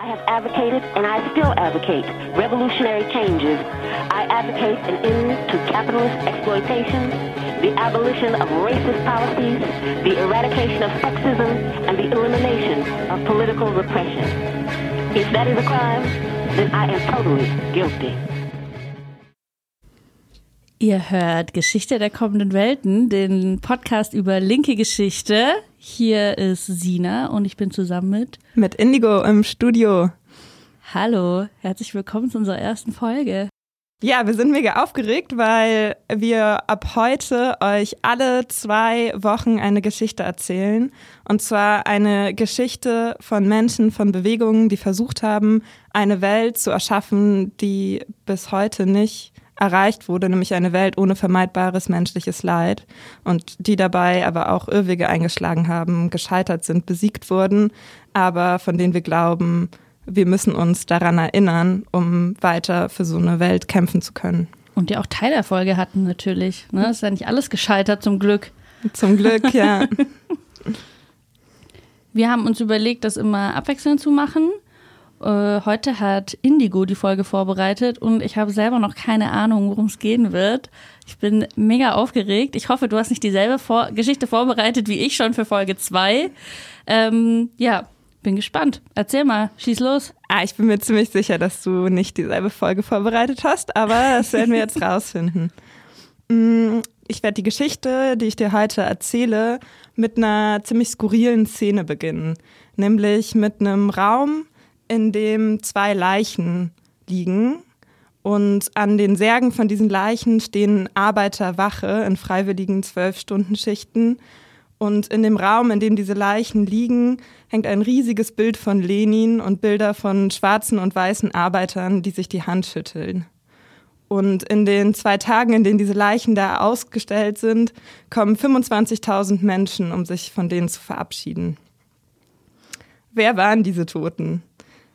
I have advocated and I still advocate revolutionary changes. I advocate an end to capitalist exploitation, the abolition of racist policies, the eradication of sexism, and the elimination of political repression. If that is a crime, then I am totally guilty. Ihr hört Geschichte der kommenden Welten, den Podcast über linke Geschichte. Hier ist Sina und ich bin zusammen mit mit Indigo im Studio. Hallo, herzlich willkommen zu unserer ersten Folge. Ja, wir sind mega aufgeregt, weil wir ab heute euch alle zwei Wochen eine Geschichte erzählen. Und zwar eine Geschichte von Menschen, von Bewegungen, die versucht haben, eine Welt zu erschaffen, die bis heute nicht erreicht wurde, nämlich eine Welt ohne vermeidbares menschliches Leid und die dabei aber auch Irrwege eingeschlagen haben, gescheitert sind, besiegt wurden, aber von denen wir glauben, wir müssen uns daran erinnern, um weiter für so eine Welt kämpfen zu können. Und die auch Teilerfolge hatten natürlich. Ne? Ist ja nicht alles gescheitert, zum Glück. Zum Glück, ja. wir haben uns überlegt, das immer abwechselnd zu machen. Äh, heute hat Indigo die Folge vorbereitet und ich habe selber noch keine Ahnung, worum es gehen wird. Ich bin mega aufgeregt. Ich hoffe, du hast nicht dieselbe Vor Geschichte vorbereitet wie ich schon für Folge 2. Ähm, ja, bin gespannt. Erzähl mal, schieß los. Ah, ich bin mir ziemlich sicher, dass du nicht dieselbe Folge vorbereitet hast, aber das werden wir jetzt rausfinden. Mm, ich werde die Geschichte, die ich dir heute erzähle, mit einer ziemlich skurrilen Szene beginnen. Nämlich mit einem Raum, in dem zwei Leichen liegen. Und an den Särgen von diesen Leichen stehen Arbeiterwache in freiwilligen Zwölf-Stunden-Schichten. Und in dem Raum, in dem diese Leichen liegen, hängt ein riesiges Bild von Lenin und Bilder von schwarzen und weißen Arbeitern, die sich die Hand schütteln. Und in den zwei Tagen, in denen diese Leichen da ausgestellt sind, kommen 25.000 Menschen, um sich von denen zu verabschieden. Wer waren diese Toten?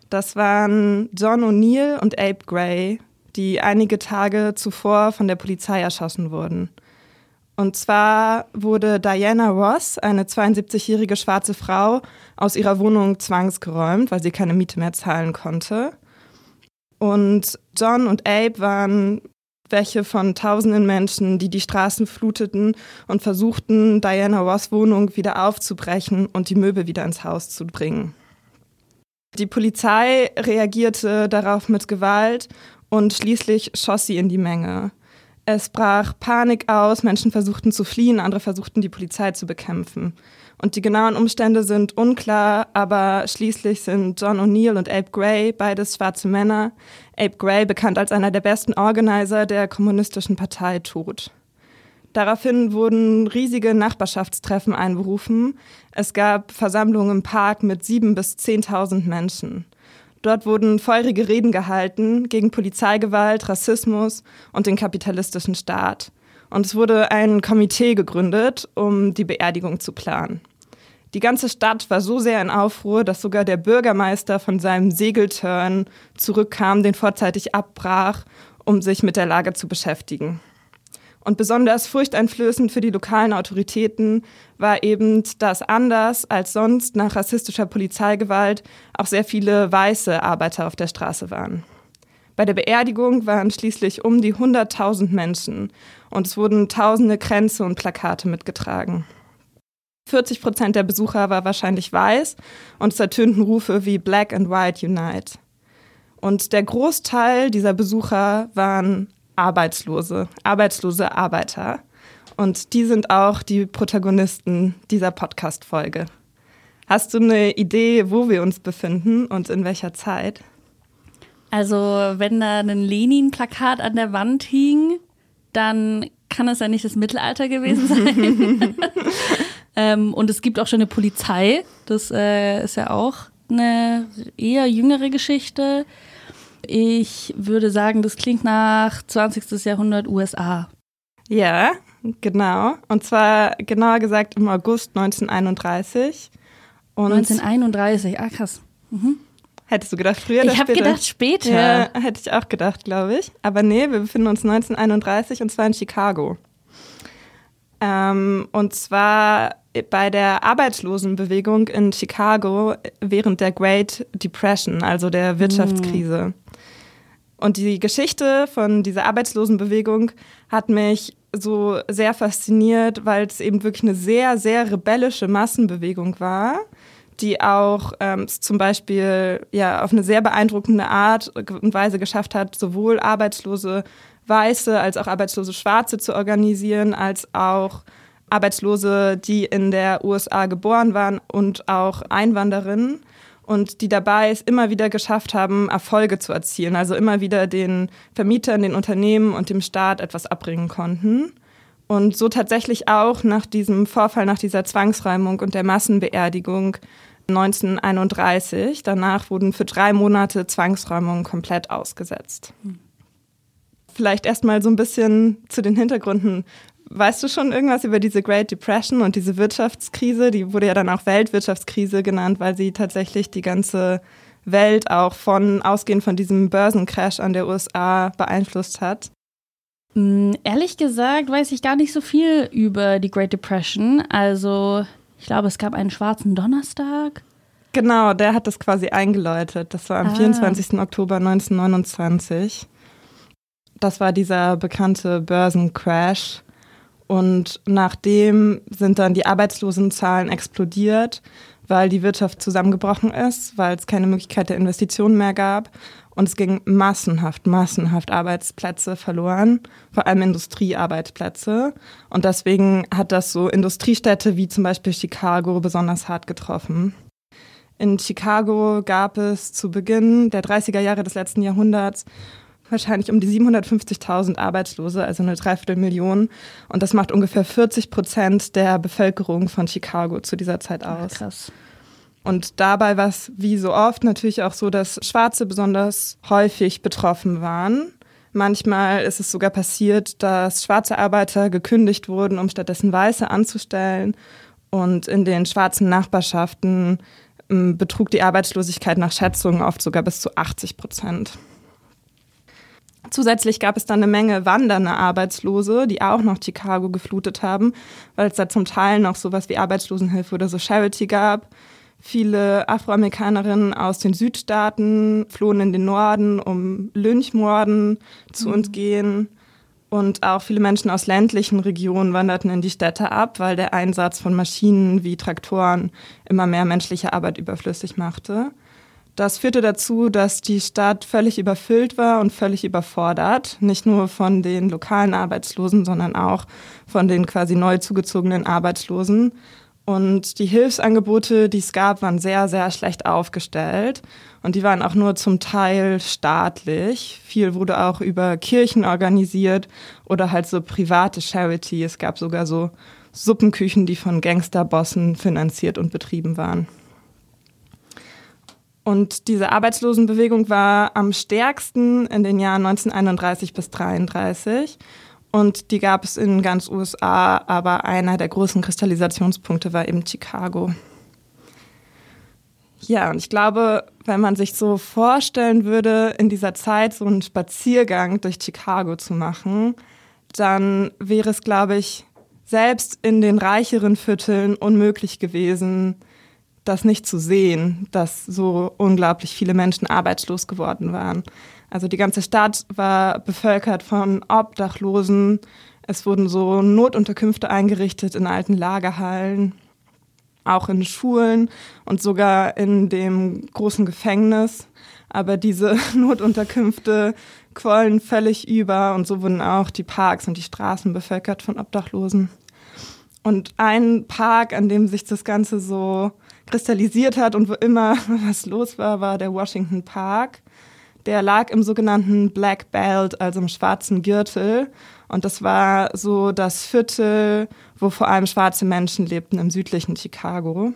Das waren John O'Neill und Abe Gray, die einige Tage zuvor von der Polizei erschossen wurden. Und zwar wurde Diana Ross, eine 72-jährige schwarze Frau, aus ihrer Wohnung zwangsgeräumt, weil sie keine Miete mehr zahlen konnte. Und John und Abe waren welche von tausenden Menschen, die die Straßen fluteten und versuchten, Diana Ross Wohnung wieder aufzubrechen und die Möbel wieder ins Haus zu bringen. Die Polizei reagierte darauf mit Gewalt und schließlich schoss sie in die Menge. Es brach Panik aus, Menschen versuchten zu fliehen, andere versuchten die Polizei zu bekämpfen. Und die genauen Umstände sind unklar, aber schließlich sind John O'Neill und Abe Gray, beides schwarze Männer, Abe Gray bekannt als einer der besten Organizer der kommunistischen Partei, tot. Daraufhin wurden riesige Nachbarschaftstreffen einberufen. Es gab Versammlungen im Park mit sieben bis zehntausend Menschen. Dort wurden feurige Reden gehalten gegen Polizeigewalt, Rassismus und den kapitalistischen Staat. Und es wurde ein Komitee gegründet, um die Beerdigung zu planen. Die ganze Stadt war so sehr in Aufruhr, dass sogar der Bürgermeister von seinem Segeltörn zurückkam, den vorzeitig abbrach, um sich mit der Lage zu beschäftigen. Und besonders furchteinflößend für die lokalen Autoritäten war eben, dass anders als sonst nach rassistischer Polizeigewalt auch sehr viele weiße Arbeiter auf der Straße waren. Bei der Beerdigung waren schließlich um die 100.000 Menschen und es wurden tausende Kränze und Plakate mitgetragen. 40 Prozent der Besucher war wahrscheinlich weiß und es ertönten Rufe wie Black and White Unite. Und der Großteil dieser Besucher waren Arbeitslose, arbeitslose Arbeiter. Und die sind auch die Protagonisten dieser Podcast-Folge. Hast du eine Idee, wo wir uns befinden und in welcher Zeit? Also, wenn da ein Lenin-Plakat an der Wand hing, dann kann es ja nicht das Mittelalter gewesen sein. ähm, und es gibt auch schon eine Polizei. Das äh, ist ja auch eine eher jüngere Geschichte. Ich würde sagen, das klingt nach 20. Jahrhundert USA. Ja, genau. Und zwar genauer gesagt im August 1931. Und 1931, ah krass. Mhm. Hättest du gedacht früher Ich habe gedacht später. Ja, hätte ich auch gedacht, glaube ich. Aber nee, wir befinden uns 1931 und zwar in Chicago. Ähm, und zwar bei der Arbeitslosenbewegung in Chicago während der Great Depression, also der Wirtschaftskrise. Mhm. Und die Geschichte von dieser Arbeitslosenbewegung hat mich so sehr fasziniert, weil es eben wirklich eine sehr, sehr rebellische Massenbewegung war, die auch ähm, zum Beispiel ja auf eine sehr beeindruckende Art und Weise geschafft hat, sowohl arbeitslose Weiße als auch arbeitslose Schwarze zu organisieren, als auch Arbeitslose, die in der USA geboren waren und auch Einwanderinnen und die dabei es immer wieder geschafft haben, Erfolge zu erzielen, also immer wieder den Vermietern, den Unternehmen und dem Staat etwas abbringen konnten. Und so tatsächlich auch nach diesem Vorfall, nach dieser Zwangsräumung und der Massenbeerdigung 1931. Danach wurden für drei Monate Zwangsräumungen komplett ausgesetzt. Vielleicht erstmal so ein bisschen zu den Hintergründen. Weißt du schon irgendwas über diese Great Depression und diese Wirtschaftskrise? Die wurde ja dann auch Weltwirtschaftskrise genannt, weil sie tatsächlich die ganze Welt auch von ausgehend von diesem Börsencrash an der USA beeinflusst hat. Mm, ehrlich gesagt weiß ich gar nicht so viel über die Great Depression. Also ich glaube, es gab einen schwarzen Donnerstag. Genau, der hat das quasi eingeläutet. Das war am ah. 24. Oktober 1929. Das war dieser bekannte Börsencrash. Und nachdem sind dann die Arbeitslosenzahlen explodiert, weil die Wirtschaft zusammengebrochen ist, weil es keine Möglichkeit der Investitionen mehr gab. Und es ging massenhaft, massenhaft Arbeitsplätze verloren, vor allem Industriearbeitsplätze. Und deswegen hat das so Industriestädte wie zum Beispiel Chicago besonders hart getroffen. In Chicago gab es zu Beginn der 30er Jahre des letzten Jahrhunderts wahrscheinlich um die 750.000 Arbeitslose, also eine Dreiviertelmillion. Und das macht ungefähr 40 Prozent der Bevölkerung von Chicago zu dieser Zeit aus. Ja, krass. Und dabei war es wie so oft natürlich auch so, dass Schwarze besonders häufig betroffen waren. Manchmal ist es sogar passiert, dass schwarze Arbeiter gekündigt wurden, um stattdessen Weiße anzustellen. Und in den schwarzen Nachbarschaften ähm, betrug die Arbeitslosigkeit nach Schätzungen oft sogar bis zu 80 Prozent. Zusätzlich gab es dann eine Menge wandernde Arbeitslose, die auch noch Chicago geflutet haben, weil es da zum Teil noch sowas wie Arbeitslosenhilfe oder so Charity gab. Viele Afroamerikanerinnen aus den Südstaaten flohen in den Norden, um Lynchmorden zu mhm. entgehen. Und auch viele Menschen aus ländlichen Regionen wanderten in die Städte ab, weil der Einsatz von Maschinen wie Traktoren immer mehr menschliche Arbeit überflüssig machte. Das führte dazu, dass die Stadt völlig überfüllt war und völlig überfordert. Nicht nur von den lokalen Arbeitslosen, sondern auch von den quasi neu zugezogenen Arbeitslosen. Und die Hilfsangebote, die es gab, waren sehr, sehr schlecht aufgestellt. Und die waren auch nur zum Teil staatlich. Viel wurde auch über Kirchen organisiert oder halt so private Charity. Es gab sogar so Suppenküchen, die von Gangsterbossen finanziert und betrieben waren. Und diese Arbeitslosenbewegung war am stärksten in den Jahren 1931 bis 1933. Und die gab es in ganz USA, aber einer der großen Kristallisationspunkte war eben Chicago. Ja, und ich glaube, wenn man sich so vorstellen würde, in dieser Zeit so einen Spaziergang durch Chicago zu machen, dann wäre es, glaube ich, selbst in den reicheren Vierteln unmöglich gewesen, das nicht zu sehen, dass so unglaublich viele Menschen arbeitslos geworden waren. Also die ganze Stadt war bevölkert von Obdachlosen. Es wurden so Notunterkünfte eingerichtet in alten Lagerhallen, auch in Schulen und sogar in dem großen Gefängnis. Aber diese Notunterkünfte quollen völlig über und so wurden auch die Parks und die Straßen bevölkert von Obdachlosen. Und ein Park, an dem sich das Ganze so kristallisiert hat und wo immer was los war, war der Washington Park. Der lag im sogenannten Black Belt, also im schwarzen Gürtel. Und das war so das Viertel, wo vor allem schwarze Menschen lebten im südlichen Chicago.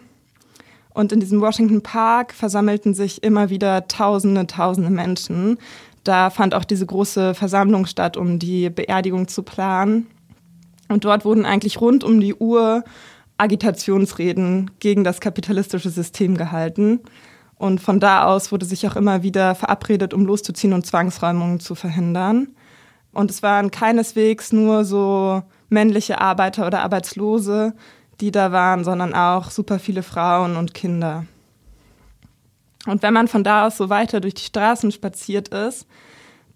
Und in diesem Washington Park versammelten sich immer wieder Tausende, Tausende Menschen. Da fand auch diese große Versammlung statt, um die Beerdigung zu planen. Und dort wurden eigentlich rund um die Uhr Agitationsreden gegen das kapitalistische System gehalten. Und von da aus wurde sich auch immer wieder verabredet, um loszuziehen und Zwangsräumungen zu verhindern. Und es waren keineswegs nur so männliche Arbeiter oder Arbeitslose, die da waren, sondern auch super viele Frauen und Kinder. Und wenn man von da aus so weiter durch die Straßen spaziert ist,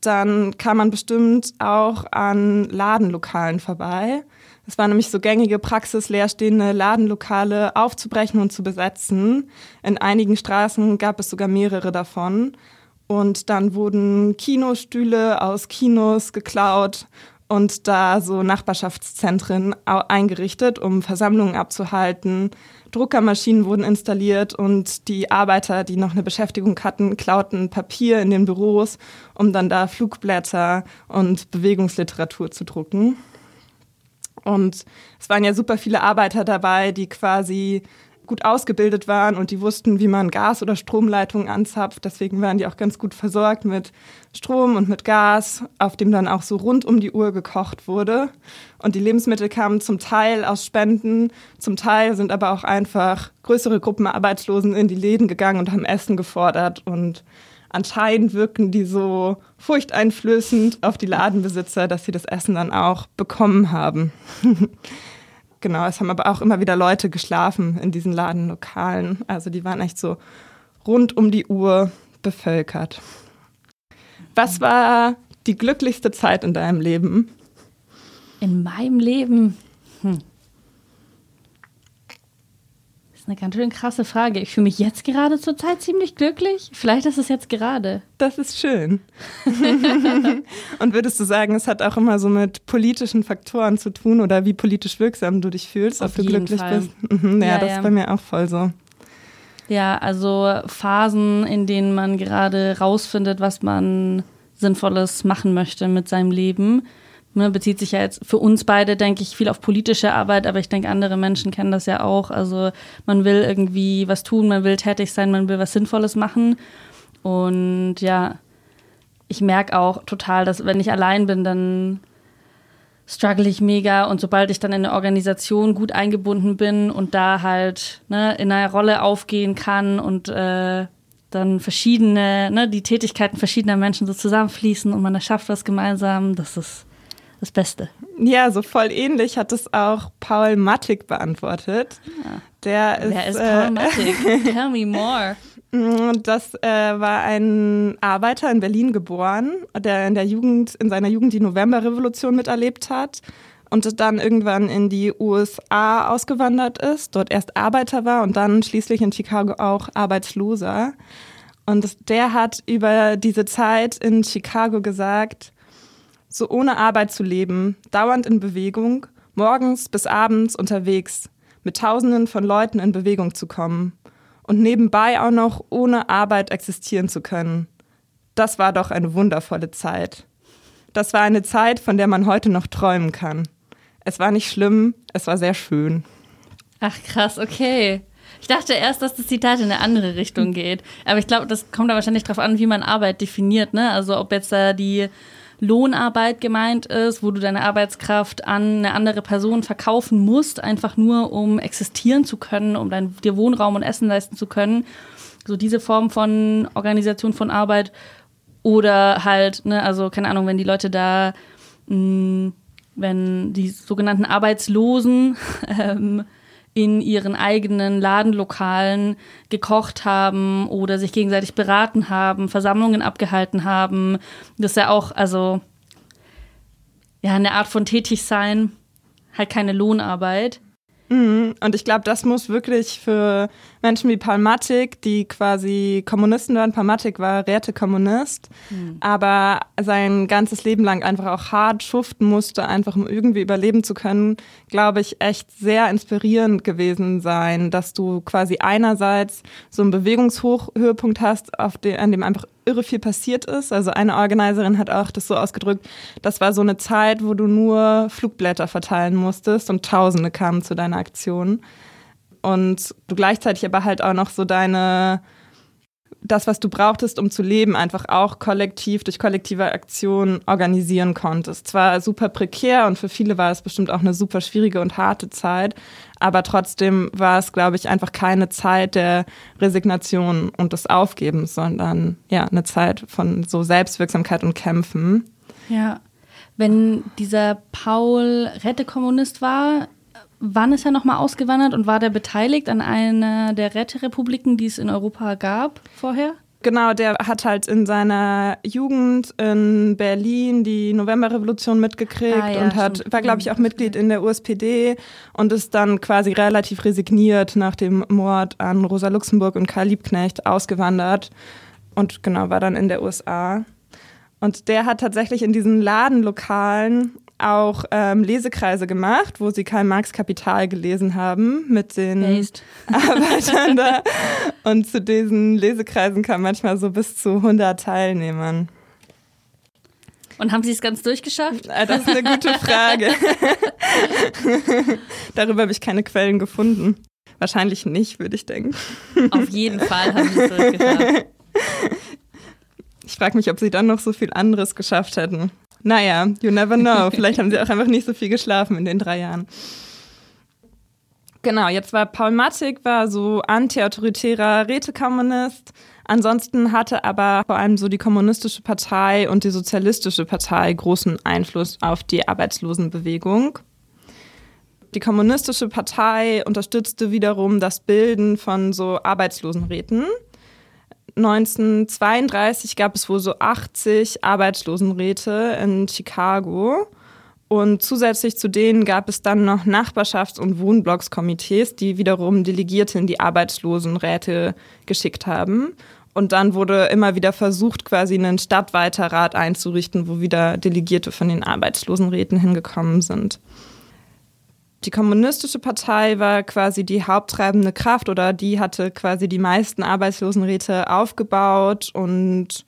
dann kam man bestimmt auch an Ladenlokalen vorbei. Es war nämlich so gängige Praxis, leerstehende Ladenlokale aufzubrechen und zu besetzen. In einigen Straßen gab es sogar mehrere davon. Und dann wurden Kinostühle aus Kinos geklaut und da so Nachbarschaftszentren eingerichtet, um Versammlungen abzuhalten. Druckermaschinen wurden installiert und die Arbeiter, die noch eine Beschäftigung hatten, klauten Papier in den Büros, um dann da Flugblätter und Bewegungsliteratur zu drucken. Und es waren ja super viele Arbeiter dabei, die quasi gut ausgebildet waren und die wussten, wie man Gas- oder Stromleitungen anzapft. Deswegen waren die auch ganz gut versorgt mit Strom und mit Gas, auf dem dann auch so rund um die Uhr gekocht wurde. Und die Lebensmittel kamen zum Teil aus Spenden, zum Teil sind aber auch einfach größere Gruppen Arbeitslosen in die Läden gegangen und haben Essen gefordert und anscheinend wirken die so furchteinflößend auf die Ladenbesitzer, dass sie das Essen dann auch bekommen haben. genau, es haben aber auch immer wieder Leute geschlafen in diesen Ladenlokalen. Also die waren echt so rund um die Uhr bevölkert. Was war die glücklichste Zeit in deinem Leben? In meinem Leben? Hm. Das ist eine ganz schön krasse Frage. Ich fühle mich jetzt gerade zur Zeit ziemlich glücklich. Vielleicht ist es jetzt gerade. Das ist schön. Und würdest du sagen, es hat auch immer so mit politischen Faktoren zu tun oder wie politisch wirksam du dich fühlst, Auf ob du glücklich Fall. bist? Mhm, ja, Ja, das ja. ist bei mir auch voll so. Ja, also Phasen, in denen man gerade rausfindet, was man Sinnvolles machen möchte mit seinem Leben. Ne, bezieht sich ja jetzt für uns beide, denke ich, viel auf politische Arbeit, aber ich denke, andere Menschen kennen das ja auch. Also man will irgendwie was tun, man will tätig sein, man will was Sinnvolles machen. Und ja, ich merke auch total, dass wenn ich allein bin, dann struggle ich mega und sobald ich dann in eine Organisation gut eingebunden bin und da halt ne, in einer Rolle aufgehen kann und äh, dann verschiedene, ne, die Tätigkeiten verschiedener Menschen so zusammenfließen und man erschafft was gemeinsam, das ist das Beste. Ja, so voll ähnlich hat es auch Paul Mattig beantwortet. Der ist, Wer ist äh, Paul Mattig? Tell me more. Mm, Das äh, war ein Arbeiter in Berlin geboren, der in der Jugend, in seiner Jugend die Novemberrevolution miterlebt hat und dann irgendwann in die USA ausgewandert ist, dort erst Arbeiter war und dann schließlich in Chicago auch Arbeitsloser. Und das- der hat über diese Zeit in Chicago gesagt, so ohne Arbeit zu leben, dauernd in Bewegung, morgens bis abends unterwegs, mit Tausenden von Leuten in Bewegung zu kommen und nebenbei auch noch ohne Arbeit existieren zu können. Das war doch eine wundervolle Zeit. Das war eine Zeit, von der man heute noch träumen kann. Es war nicht schlimm, es war sehr schön. Ach krass, okay. Ich dachte erst, dass das Zitat in eine andere Richtung geht. Aber ich glaube, das kommt da wahrscheinlich drauf an, wie man Arbeit definiert. Ne? Also ob jetzt da die Lohnarbeit gemeint ist, wo du deine Arbeitskraft an eine andere Person verkaufen musst, einfach nur um existieren zu können, um dein, dir Wohnraum und Essen leisten zu können. So diese Form von Organisation von Arbeit. Oder halt, ne, also keine Ahnung, wenn die Leute da, mh, wenn die sogenannten Arbeitslosen ähm, in ihren eigenen Ladenlokalen gekocht haben oder sich gegenseitig beraten haben, Versammlungen abgehalten haben. Das ist ja auch, also, ja, eine Art von Tätigsein, halt keine Lohnarbeit. Mhm. Und ich glaube, das muss wirklich für Menschen wie Paul Mattig, die quasi Kommunisten waren, Paul Mattig war Rätekommunist, aber sein ganzes Leben lang einfach auch hart schuften musste, einfach um irgendwie überleben zu können, glaube ich, echt sehr inspirierend gewesen sein, dass du quasi einerseits so einen Bewegungshochhöhepunkt hast, auf den, an dem einfach irre viel passiert ist. Also eine Organiserin hat auch das so ausgedrückt, das war so eine Zeit, wo du nur Flugblätter verteilen musstest und Tausende kamen zu deiner Aktion. Und du gleichzeitig aber halt auch noch so deine, das, was du brauchtest, um zu leben, einfach auch kollektiv durch kollektive Aktion organisieren konntest. Zwar super prekär und für viele war es bestimmt auch eine super schwierige und harte Zeit, aber trotzdem war es, glaube ich, einfach keine Zeit der Resignation und des Aufgebens, sondern ja, eine Zeit von so Selbstwirksamkeit und Kämpfen. Ja. Wenn dieser Paul Rätekommunist war, wann ist er nochmal ausgewandert und war der beteiligt an einer der Räterepubliken, die es in Europa gab vorher? Genau, der hat halt in seiner Jugend in Berlin die Novemberrevolution mitgekriegt ah, ja, und hat, war, glaube ich, auch Mitglied in der USPD und ist dann quasi relativ resigniert nach dem Mord an Rosa Luxemburg und Karl Liebknecht ausgewandert und genau, war dann in der USA. Und der hat tatsächlich in diesen Ladenlokalen auch ähm, Lesekreise gemacht, wo sie Karl Marx Kapital gelesen haben mit den Based. Arbeitern da. Und zu diesen Lesekreisen kamen manchmal so bis zu 100 Teilnehmern. Und haben Sie es ganz durchgeschafft? Ah, das ist eine gute Frage. Darüber habe ich keine Quellen gefunden. Wahrscheinlich nicht, würde ich denken. Auf jeden Fall haben Sie es durchgeschafft. Ich frage mich, ob Sie dann noch so viel anderes geschafft hätten. Naja, you never know. Vielleicht haben sie auch einfach nicht so viel geschlafen in den drei Jahren. Genau, jetzt war Paul Mattig, war so antiautoritärer Rätekommunist. Ansonsten hatte aber vor allem so die kommunistische Partei und die sozialistische Partei großen Einfluss auf die Arbeitslosenbewegung. Die kommunistische Partei unterstützte wiederum das Bilden von so Arbeitslosenräten. 1932 gab es wohl so 80 Arbeitslosenräte in Chicago. Und zusätzlich zu denen gab es dann noch Nachbarschafts- und Wohnblockskomitees, die wiederum Delegierte in die Arbeitslosenräte geschickt haben. Und dann wurde immer wieder versucht, quasi einen stadtweiter Rat einzurichten, wo wieder Delegierte von den Arbeitslosenräten hingekommen sind. Die kommunistische Partei war quasi die haupttreibende Kraft oder die hatte quasi die meisten Arbeitslosenräte aufgebaut und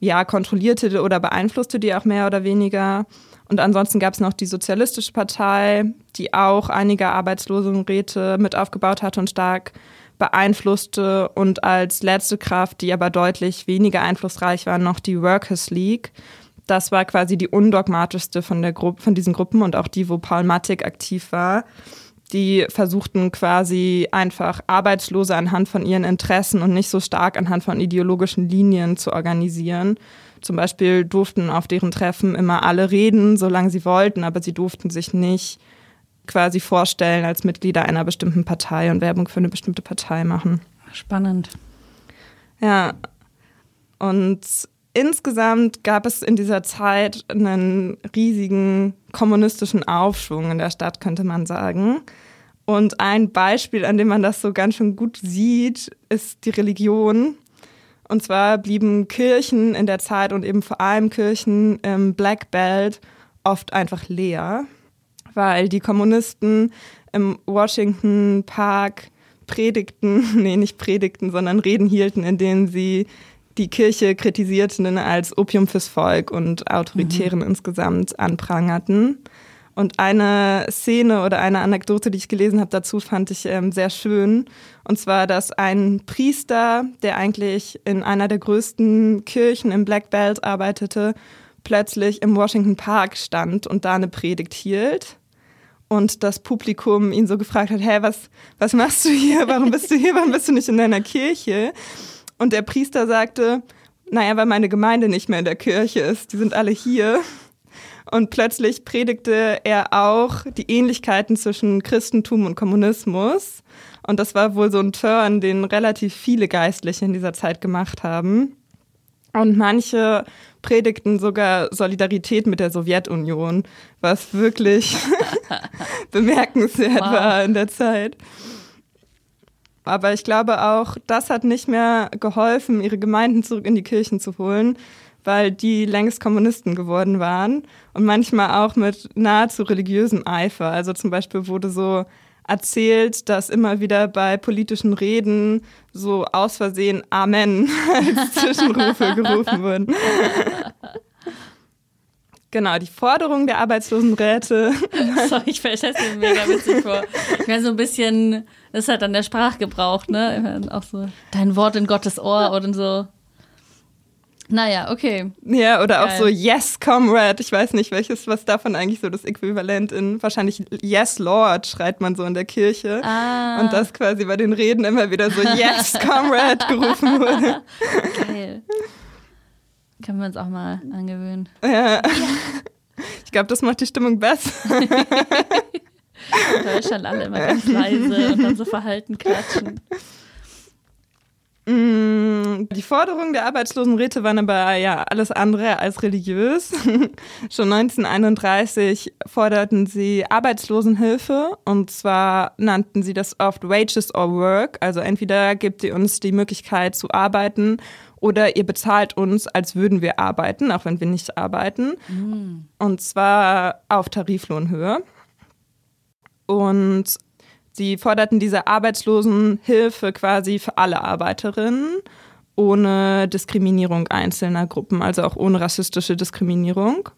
ja, kontrollierte oder beeinflusste die auch mehr oder weniger. Und ansonsten gab es noch die Sozialistische Partei, die auch einige Arbeitslosenräte mit aufgebaut hatte und stark beeinflusste. Und als letzte Kraft, die aber deutlich weniger einflussreich war, noch die Workers League, das war quasi die undogmatischste von, der Gruppe, von diesen Gruppen und auch die, wo Paul Mattig aktiv war. Die versuchten quasi einfach Arbeitslose anhand von ihren Interessen und nicht so stark anhand von ideologischen Linien zu organisieren. Zum Beispiel durften auf deren Treffen immer alle reden, solange sie wollten, aber sie durften sich nicht quasi vorstellen als Mitglieder einer bestimmten Partei und Werbung für eine bestimmte Partei machen. Spannend. Ja. Und Insgesamt gab es in dieser Zeit einen riesigen kommunistischen Aufschwung in der Stadt, könnte man sagen. Und ein Beispiel, an dem man das so ganz schön gut sieht, ist die Religion. Und zwar blieben Kirchen in der Zeit und eben vor allem Kirchen im Black Belt oft einfach leer, weil die Kommunisten im Washington Park predigten, nee, nicht predigten, sondern Reden hielten, in denen sie die Kirche kritisierten als Opium fürs Volk und Autoritären mhm. insgesamt anprangerten. Und eine Szene oder eine Anekdote, die ich gelesen habe dazu, fand ich ähm, sehr schön. Und zwar, dass ein Priester, der eigentlich in einer der größten Kirchen im Black Belt arbeitete, plötzlich im Washington Park stand und da eine Predigt hielt. Und das Publikum ihn so gefragt hat, hey, was, was machst du hier? Warum bist du hier? Warum bist du nicht in deiner Kirche? Und der Priester sagte, naja, weil meine Gemeinde nicht mehr in der Kirche ist, die sind alle hier. Und plötzlich predigte er auch die Ähnlichkeiten zwischen Christentum und Kommunismus. Und das war wohl so ein Turn, den relativ viele Geistliche in dieser Zeit gemacht haben. Und manche predigten sogar Solidarität mit der Sowjetunion, was wirklich bemerkenswert wow. war in der Zeit. Aber ich glaube auch, das hat nicht mehr geholfen, ihre Gemeinden zurück in die Kirchen zu holen, weil die längst Kommunisten geworden waren und manchmal auch mit nahezu religiösem Eifer. Also zum Beispiel wurde so erzählt, dass immer wieder bei politischen Reden so aus Versehen Amen als Zwischenrufe gerufen wurden. Genau, die Forderung der Arbeitslosenräte. Sorry, ich stelle es mir mega witzig vor. Ich wäre so ein bisschen, das ist halt dann der Sprachgebrauch, ne? Auch so dein Wort in Gottes Ohr oder so. Naja, okay. Ja, oder Geil. auch so Yes, Comrade. Ich weiß nicht, welches, was davon eigentlich so das Äquivalent in, wahrscheinlich Yes, Lord, schreit man so in der Kirche. Ah. Und das quasi bei den Reden immer wieder so Yes, Comrade gerufen wurde. Geil. Können wir uns auch mal angewöhnen. Ja. ja. Ich glaube, das macht die Stimmung besser. In Deutschland alle immer ganz leise und dann so verhalten klatschen. Mm, die Forderungen der Arbeitslosenräte waren aber ja alles andere als religiös. Schon 1931 forderten sie Arbeitslosenhilfe und zwar nannten sie das oft Wages or Work. Also entweder gebt ihr uns die Möglichkeit zu arbeiten oder ihr bezahlt uns, als würden wir arbeiten, auch wenn wir nicht arbeiten. Mm. Und zwar auf Tariflohnhöhe. Und Sie forderten diese Arbeitslosenhilfe quasi für alle Arbeiterinnen ohne Diskriminierung einzelner Gruppen, also auch ohne rassistische Diskriminierung.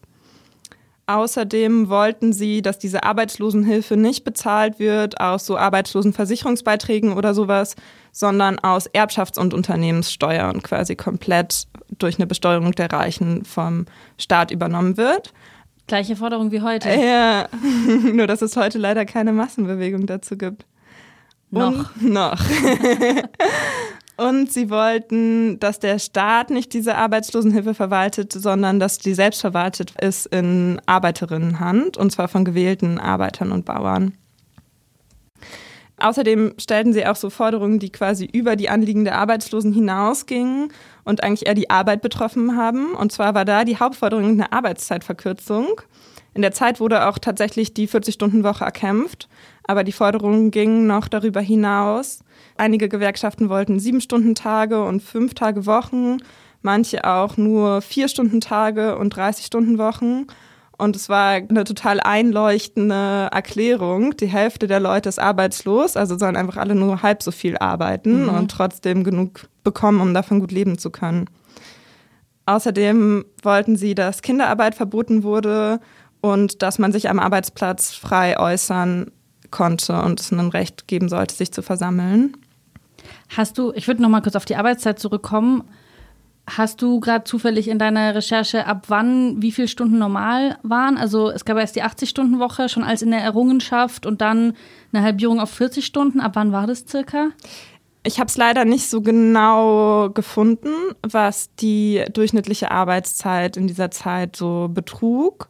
Außerdem wollten sie, dass diese Arbeitslosenhilfe nicht bezahlt wird aus so Arbeitslosenversicherungsbeiträgen oder sowas, sondern aus Erbschafts- und Unternehmenssteuern quasi komplett durch eine Besteuerung der Reichen vom Staat übernommen wird. Gleiche Forderung wie heute. Ja, nur dass es heute leider keine Massenbewegung dazu gibt. Noch. Und, noch. Und sie wollten, dass der Staat nicht diese Arbeitslosenhilfe verwaltet, sondern dass die selbst verwaltet ist in Arbeiterinnenhand, und zwar von gewählten Arbeitern und Bauern. Außerdem stellten sie auch so Forderungen, die quasi über die Anliegen der Arbeitslosen hinausgingen und eigentlich eher die Arbeit betroffen haben. Und zwar war da die Hauptforderung eine Arbeitszeitverkürzung. In der Zeit wurde auch tatsächlich die 40-Stunden-Woche erkämpft, aber die Forderungen gingen noch darüber hinaus. Einige Gewerkschaften wollten sieben Stunden Tage und fünf Tage Wochen, manche auch nur vier Stunden Tage und 30 Stunden Wochen. Und es war eine total einleuchtende Erklärung. Die Hälfte der Leute ist arbeitslos, also sollen einfach alle nur halb so viel arbeiten mhm. und trotzdem genug bekommen, um davon gut leben zu können. Außerdem wollten sie, dass Kinderarbeit verboten wurde und dass man sich am Arbeitsplatz frei äußern konnte und es ein Recht geben sollte, sich zu versammeln. Hast du, ich würde noch mal kurz auf die Arbeitszeit zurückkommen. Hast du gerade zufällig in deiner Recherche, ab wann wie viele Stunden normal waren? Also es gab erst die 80-Stunden-Woche schon als in der Errungenschaft und dann eine Halbierung auf 40 Stunden. Ab wann war das circa? Ich habe es leider nicht so genau gefunden, was die durchschnittliche Arbeitszeit in dieser Zeit so betrug.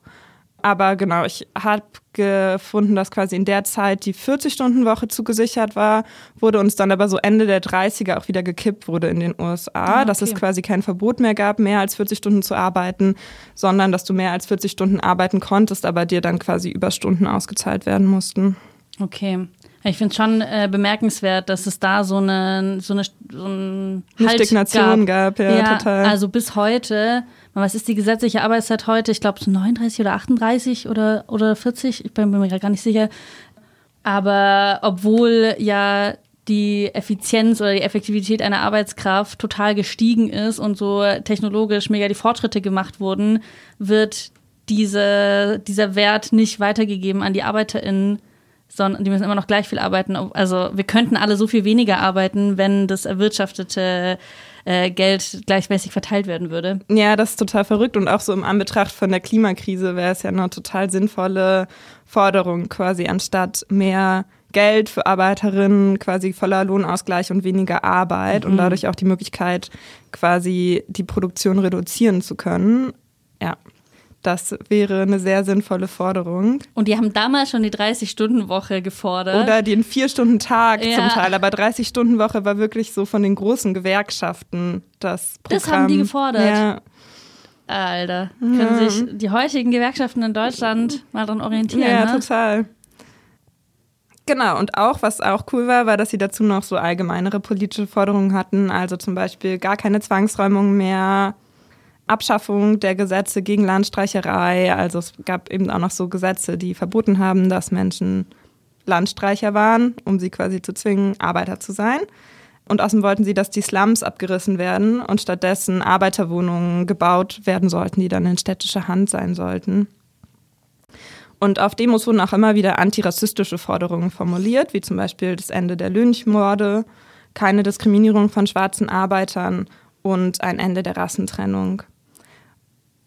Aber genau, ich habe gefunden, dass quasi in der Zeit die 40-Stunden-Woche zugesichert war, wurde uns dann aber so Ende der 30er auch wieder gekippt wurde in den USA, ah, okay. dass es quasi kein Verbot mehr gab, mehr als 40 Stunden zu arbeiten, sondern dass du mehr als 40 Stunden arbeiten konntest, aber dir dann quasi Überstunden ausgezahlt werden mussten. Okay. Ich finde es schon äh, bemerkenswert, dass es da so eine, so eine, so ein halt Stagnation gab. gab ja, ja, total. Also bis heute was ist die gesetzliche Arbeitszeit heute? Ich glaube, so 39 oder 38 oder, oder 40. Ich bin mir gerade gar nicht sicher. Aber obwohl ja die Effizienz oder die Effektivität einer Arbeitskraft total gestiegen ist und so technologisch mega die Fortschritte gemacht wurden, wird diese, dieser Wert nicht weitergegeben an die ArbeiterInnen, sondern die müssen immer noch gleich viel arbeiten. Also wir könnten alle so viel weniger arbeiten, wenn das erwirtschaftete äh, Geld gleichmäßig verteilt werden würde. Ja, das ist total verrückt und auch so im Anbetracht von der Klimakrise wäre es ja eine total sinnvolle Forderung, quasi anstatt mehr Geld für Arbeiterinnen, quasi voller Lohnausgleich und weniger Arbeit mhm. und dadurch auch die Möglichkeit, quasi die Produktion reduzieren zu können. Ja. Das wäre eine sehr sinnvolle Forderung. Und die haben damals schon die 30-Stunden-Woche gefordert. Oder den Vier-Stunden-Tag ja. zum Teil. Aber 30-Stunden-Woche war wirklich so von den großen Gewerkschaften das Programm. Das haben die gefordert. Ja. Alter, können ja. sich die heutigen Gewerkschaften in Deutschland mal daran orientieren. Ja, ne? total. Genau, und auch, was auch cool war, war, dass sie dazu noch so allgemeinere politische Forderungen hatten. Also zum Beispiel gar keine Zwangsräumung mehr, Abschaffung der Gesetze gegen Landstreicherei. Also es gab eben auch noch so Gesetze, die verboten haben, dass Menschen Landstreicher waren, um sie quasi zu zwingen, Arbeiter zu sein. Und außerdem wollten sie, dass die Slums abgerissen werden und stattdessen Arbeiterwohnungen gebaut werden sollten, die dann in städtischer Hand sein sollten. Und auf Demos wurden auch immer wieder antirassistische Forderungen formuliert, wie zum Beispiel das Ende der Lynchmorde, keine Diskriminierung von schwarzen Arbeitern und ein Ende der Rassentrennung.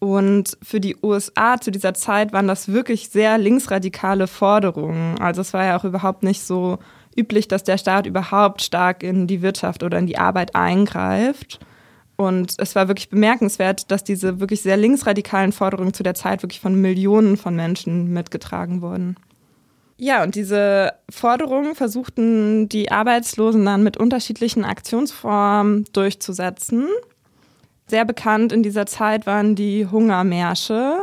Und für die USA zu dieser Zeit waren das wirklich sehr linksradikale Forderungen. Also es war ja auch überhaupt nicht so üblich, dass der Staat überhaupt stark in die Wirtschaft oder in die Arbeit eingreift. Und es war wirklich bemerkenswert, dass diese wirklich sehr linksradikalen Forderungen zu der Zeit wirklich von Millionen von Menschen mitgetragen wurden. Ja, und diese Forderungen versuchten die Arbeitslosen dann mit unterschiedlichen Aktionsformen durchzusetzen. Sehr bekannt in dieser Zeit waren die Hungermärsche,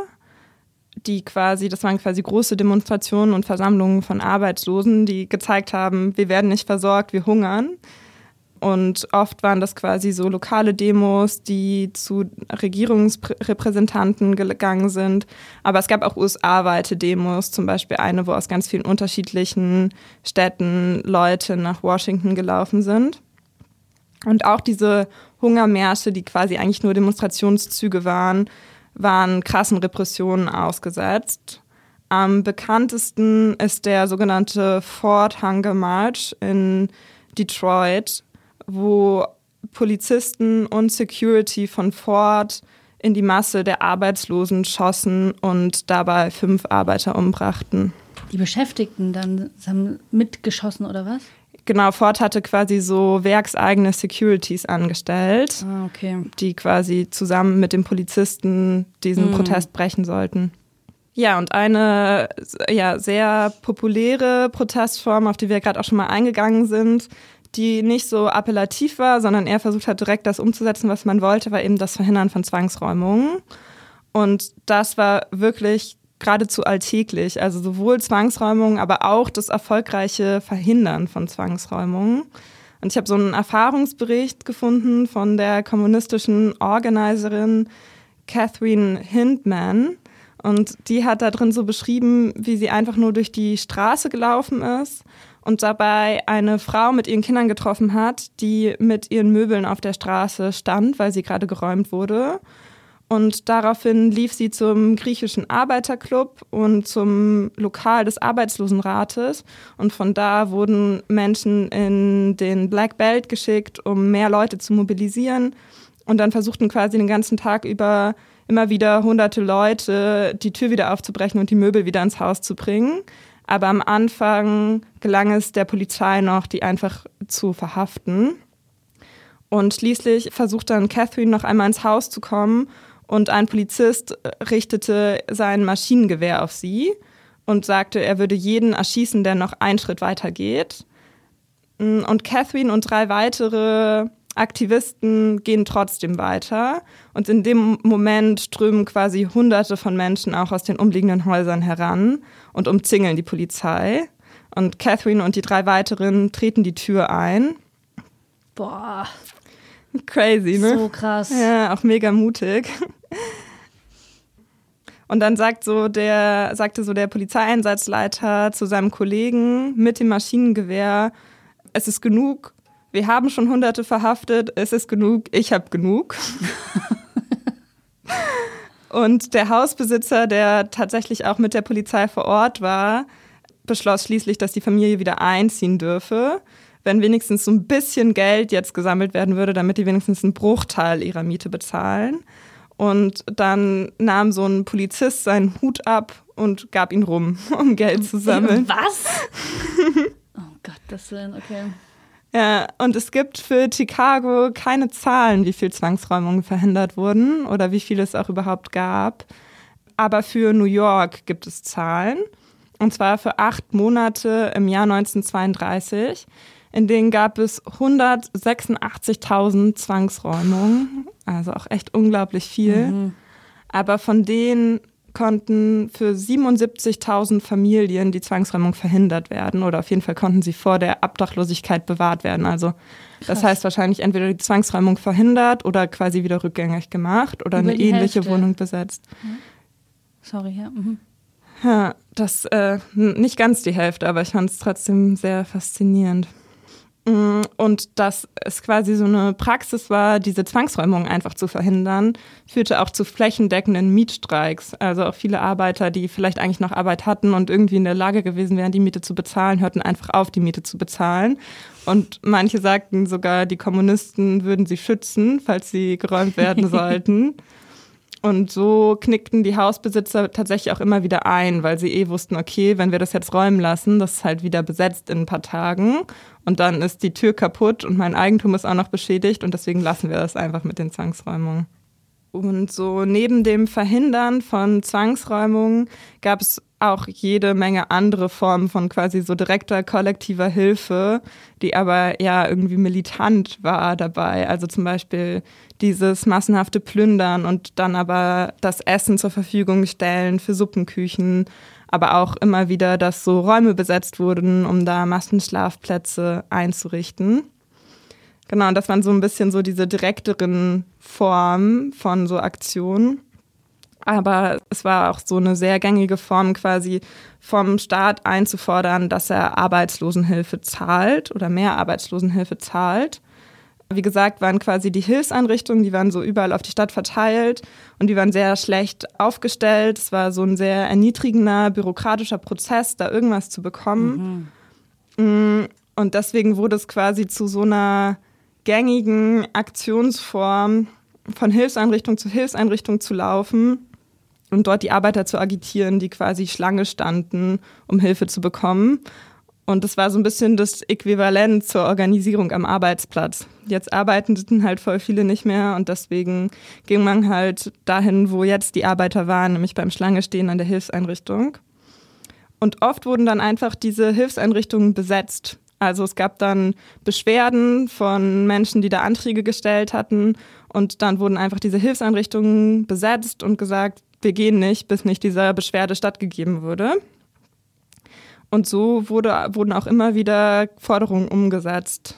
die quasi, das waren quasi große Demonstrationen und Versammlungen von Arbeitslosen, die gezeigt haben, wir werden nicht versorgt, wir hungern. Und oft waren das quasi so lokale Demos, die zu Regierungsrepräsentanten gegangen sind. Aber es gab auch USA-weite Demos, zum Beispiel eine, wo aus ganz vielen unterschiedlichen Städten Leute nach Washington gelaufen sind. Und auch diese Hungermärsche, die quasi eigentlich nur Demonstrationszüge waren, waren krassen Repressionen ausgesetzt. Am bekanntesten ist der sogenannte Ford Hunger March in Detroit, wo Polizisten und Security von Ford in die Masse der Arbeitslosen schossen und dabei fünf Arbeiter umbrachten. Die Beschäftigten dann haben mitgeschossen oder was? Genau, Ford hatte quasi so werkseigene Securities angestellt, ah, okay. die quasi zusammen mit den Polizisten diesen Mhm. Protest brechen sollten. Ja, und eine ja, sehr populäre Protestform, auf die wir gerade auch schon mal eingegangen sind, die nicht so appellativ war, sondern eher versucht hat, direkt das umzusetzen, was man wollte, war eben das Verhindern von Zwangsräumungen. Und das war wirklich geradezu alltäglich. Also sowohl Zwangsräumungen, aber auch das erfolgreiche Verhindern von Zwangsräumungen. Und ich habe so einen Erfahrungsbericht gefunden von der kommunistischen Organiserin Catherine Hindman. Und die hat da drin so beschrieben, wie sie einfach nur durch die Straße gelaufen ist und dabei eine Frau mit ihren Kindern getroffen hat, die mit ihren Möbeln auf der Straße stand, weil sie gerade geräumt wurde. Und daraufhin lief sie zum griechischen Arbeiterclub und zum Lokal des Arbeitslosenrates. Und von da wurden Menschen in den Black Belt geschickt, um mehr Leute zu mobilisieren. Und dann versuchten quasi den ganzen Tag über immer wieder hunderte Leute die Tür wieder aufzubrechen und die Möbel wieder ins Haus zu bringen. Aber am Anfang gelang es der Polizei noch, die einfach zu verhaften. Und schließlich versucht dann Catherine noch einmal ins Haus zu kommen und ein Polizist richtete sein Maschinengewehr auf sie und sagte, er würde jeden erschießen, der noch einen Schritt weiter geht. Und Catherine und drei weitere Aktivisten gehen trotzdem weiter. Und in dem Moment strömen quasi Hunderte von Menschen auch aus den umliegenden Häusern heran und umzingeln die Polizei. Und Catherine und die drei weiteren treten die Tür ein. Boah, Crazy, ne? so krass. Ja, auch mega mutig. Und dann sagt so der, sagte so der Polizeieinsatzleiter zu seinem Kollegen mit dem Maschinengewehr, es ist genug, wir haben schon Hunderte verhaftet, es ist genug, ich habe genug. Und der Hausbesitzer, der tatsächlich auch mit der Polizei vor Ort war, beschloss schließlich, dass die Familie wieder einziehen dürfe, wenn wenigstens so ein bisschen Geld jetzt gesammelt werden würde, damit die wenigstens einen Bruchteil ihrer Miete bezahlen. Und dann nahm so ein Polizist seinen Hut ab und gab ihn rum, um Geld zu sammeln. Was? oh Gott, das Willen, okay. Ja, und es gibt für Chicago keine Zahlen, wie viel Zwangsräumungen verhindert wurden oder wie viel es auch überhaupt gab. Aber für New York gibt es Zahlen. Und zwar für acht Monate im Jahr 1932. In denen gab es 186.000 Zwangsräumungen. Also auch echt unglaublich viel. Mhm. Aber von denen konnten für 77.000 Familien die Zwangsräumung verhindert werden oder auf jeden Fall konnten sie vor der Obdachlosigkeit bewahrt werden. Also das Krass. heißt wahrscheinlich entweder die Zwangsräumung verhindert oder quasi wieder rückgängig gemacht oder Über eine ähnliche Hälfte. Wohnung besetzt. Sorry, ja. Mhm. Ja, das äh, nicht ganz die Hälfte, aber ich fand es trotzdem sehr faszinierend. Mm, Und dass es quasi so eine Praxis war, diese Zwangsräumung einfach zu verhindern, führte auch zu flächendeckenden Mietstreiks. Also auch viele Arbeiter, die vielleicht eigentlich noch Arbeit hatten und irgendwie in der Lage gewesen wären, die Miete zu bezahlen, hörten einfach auf, die Miete zu bezahlen. Und manche sagten sogar, die Kommunisten würden sie schützen, falls sie geräumt werden sollten. Und so knickten die Hausbesitzer tatsächlich auch immer wieder ein, weil sie eh wussten, okay, wenn wir das jetzt räumen lassen, das ist halt wieder besetzt in ein paar Tagen und dann ist die Tür kaputt und mein Eigentum ist auch noch beschädigt und deswegen lassen wir das einfach mit den Zwangsräumungen. Und so neben dem Verhindern von Zwangsräumungen gab es auch jede Menge andere Formen von quasi so direkter kollektiver Hilfe, die aber ja irgendwie militant war dabei. Also zum Beispiel dieses massenhafte Plündern und dann aber das Essen zur Verfügung stellen für Suppenküchen, aber auch immer wieder, dass so Räume besetzt wurden, um da Massenschlafplätze einzurichten. Genau, und das waren so ein bisschen so diese direkteren Formen von so Aktionen. Aber es war auch so eine sehr gängige Form, quasi vom Staat einzufordern, dass er Arbeitslosenhilfe zahlt oder mehr Arbeitslosenhilfe zahlt. Wie gesagt, waren quasi die Hilfseinrichtungen, die waren so überall auf die Stadt verteilt und die waren sehr schlecht aufgestellt. Es war so ein sehr erniedrigender bürokratischer Prozess, da irgendwas zu bekommen. Mhm. Und deswegen wurde es quasi zu so einer gängigen Aktionsform, von Hilfseinrichtung zu Hilfseinrichtung zu laufen und dort die Arbeiter zu agitieren, die quasi Schlange standen, um Hilfe zu bekommen. Und das war so ein bisschen das Äquivalent zur Organisierung am Arbeitsplatz. Jetzt arbeiteten halt voll viele nicht mehr und deswegen ging man halt dahin, wo jetzt die Arbeiter waren, nämlich beim Schlange stehen an der Hilfseinrichtung. Und oft wurden dann einfach diese Hilfseinrichtungen besetzt. Also es gab dann Beschwerden von Menschen, die da Anträge gestellt hatten und dann wurden einfach diese Hilfseinrichtungen besetzt und gesagt, wir gehen nicht, bis nicht dieser Beschwerde stattgegeben würde. Und so wurde, wurden auch immer wieder Forderungen umgesetzt.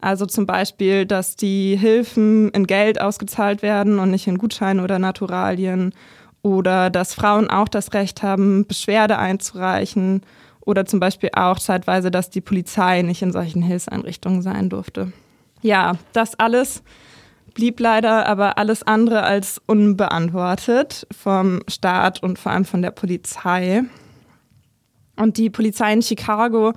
Also zum Beispiel, dass die Hilfen in Geld ausgezahlt werden und nicht in Gutscheine oder Naturalien. Oder dass Frauen auch das Recht haben, Beschwerde einzureichen. Oder zum Beispiel auch zeitweise, dass die Polizei nicht in solchen Hilfseinrichtungen sein durfte. Ja, das alles blieb leider aber alles andere als unbeantwortet vom Staat und vor allem von der Polizei. Und die Polizei in Chicago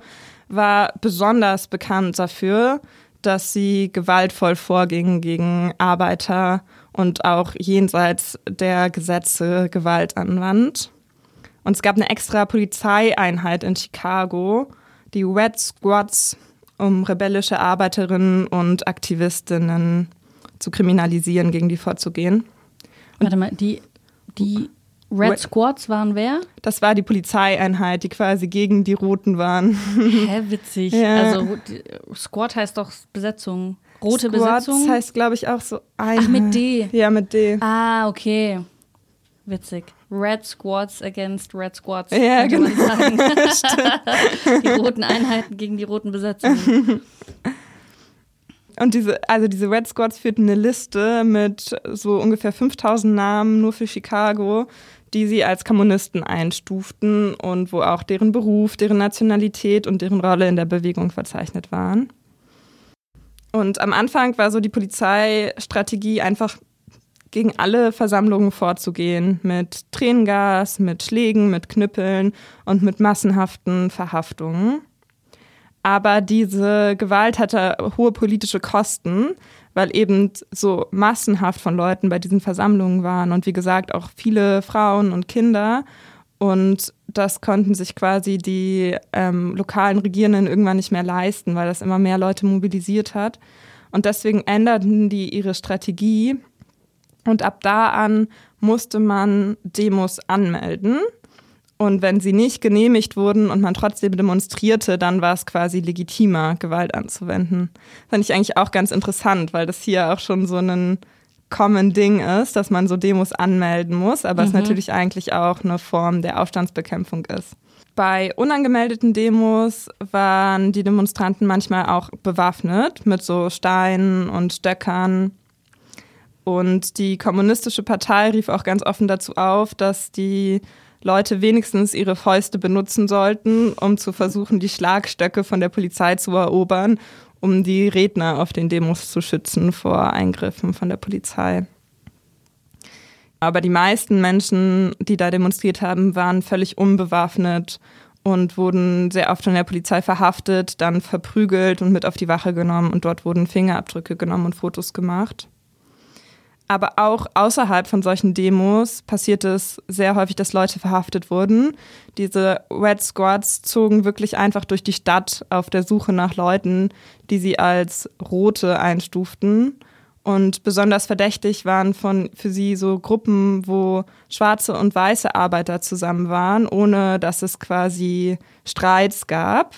war besonders bekannt dafür, dass sie gewaltvoll vorging gegen Arbeiter und auch jenseits der Gesetze Gewalt anwandt. Und es gab eine extra Polizeieinheit in Chicago, die Red Squads, um rebellische Arbeiterinnen und Aktivistinnen zu kriminalisieren, gegen die vorzugehen. Und Warte mal, die, die Red Squads waren wer? Das war die Polizeieinheit, die quasi gegen die Roten waren. Hä, witzig. Ja. Also Squad heißt doch Besetzung. Rote Squads Besetzung? heißt, glaube ich, auch so Einheit. Ach, mit D. Ja, mit D. Ah, okay. Witzig. Red Squads against Red Squads. Ja, genau. die roten Einheiten gegen die roten Besetzungen. Und diese, also diese Red Squads führten eine Liste mit so ungefähr 5000 Namen nur für Chicago, die sie als Kommunisten einstuften und wo auch deren Beruf, deren Nationalität und deren Rolle in der Bewegung verzeichnet waren. Und am Anfang war so die Polizeistrategie einfach gegen alle Versammlungen vorzugehen, mit Tränengas, mit Schlägen, mit Knüppeln und mit massenhaften Verhaftungen. Aber diese Gewalt hatte hohe politische Kosten, weil eben so massenhaft von Leuten bei diesen Versammlungen waren und wie gesagt auch viele Frauen und Kinder. Und das konnten sich quasi die ähm, lokalen Regierenden irgendwann nicht mehr leisten, weil das immer mehr Leute mobilisiert hat. Und deswegen änderten die ihre Strategie. Und ab da an musste man Demos anmelden. Und wenn sie nicht genehmigt wurden und man trotzdem demonstrierte, dann war es quasi legitimer, Gewalt anzuwenden. Fand ich eigentlich auch ganz interessant, weil das hier auch schon so ein Common Ding ist, dass man so Demos anmelden muss, aber mhm. es natürlich eigentlich auch eine Form der Aufstandsbekämpfung ist. Bei unangemeldeten Demos waren die Demonstranten manchmal auch bewaffnet mit so Steinen und Stöckern. Und die kommunistische Partei rief auch ganz offen dazu auf, dass die Leute wenigstens ihre Fäuste benutzen sollten, um zu versuchen, die Schlagstöcke von der Polizei zu erobern, um die Redner auf den Demos zu schützen vor Eingriffen von der Polizei. Aber die meisten Menschen, die da demonstriert haben, waren völlig unbewaffnet und wurden sehr oft von der Polizei verhaftet, dann verprügelt und mit auf die Wache genommen und dort wurden Fingerabdrücke genommen und Fotos gemacht. Aber auch außerhalb von solchen Demos passiert es sehr häufig, dass Leute verhaftet wurden. Diese Red Squads zogen wirklich einfach durch die Stadt auf der Suche nach Leuten, die sie als Rote einstuften. Und besonders verdächtig waren von, für sie so Gruppen, wo schwarze und weiße Arbeiter zusammen waren, ohne dass es quasi Streits gab.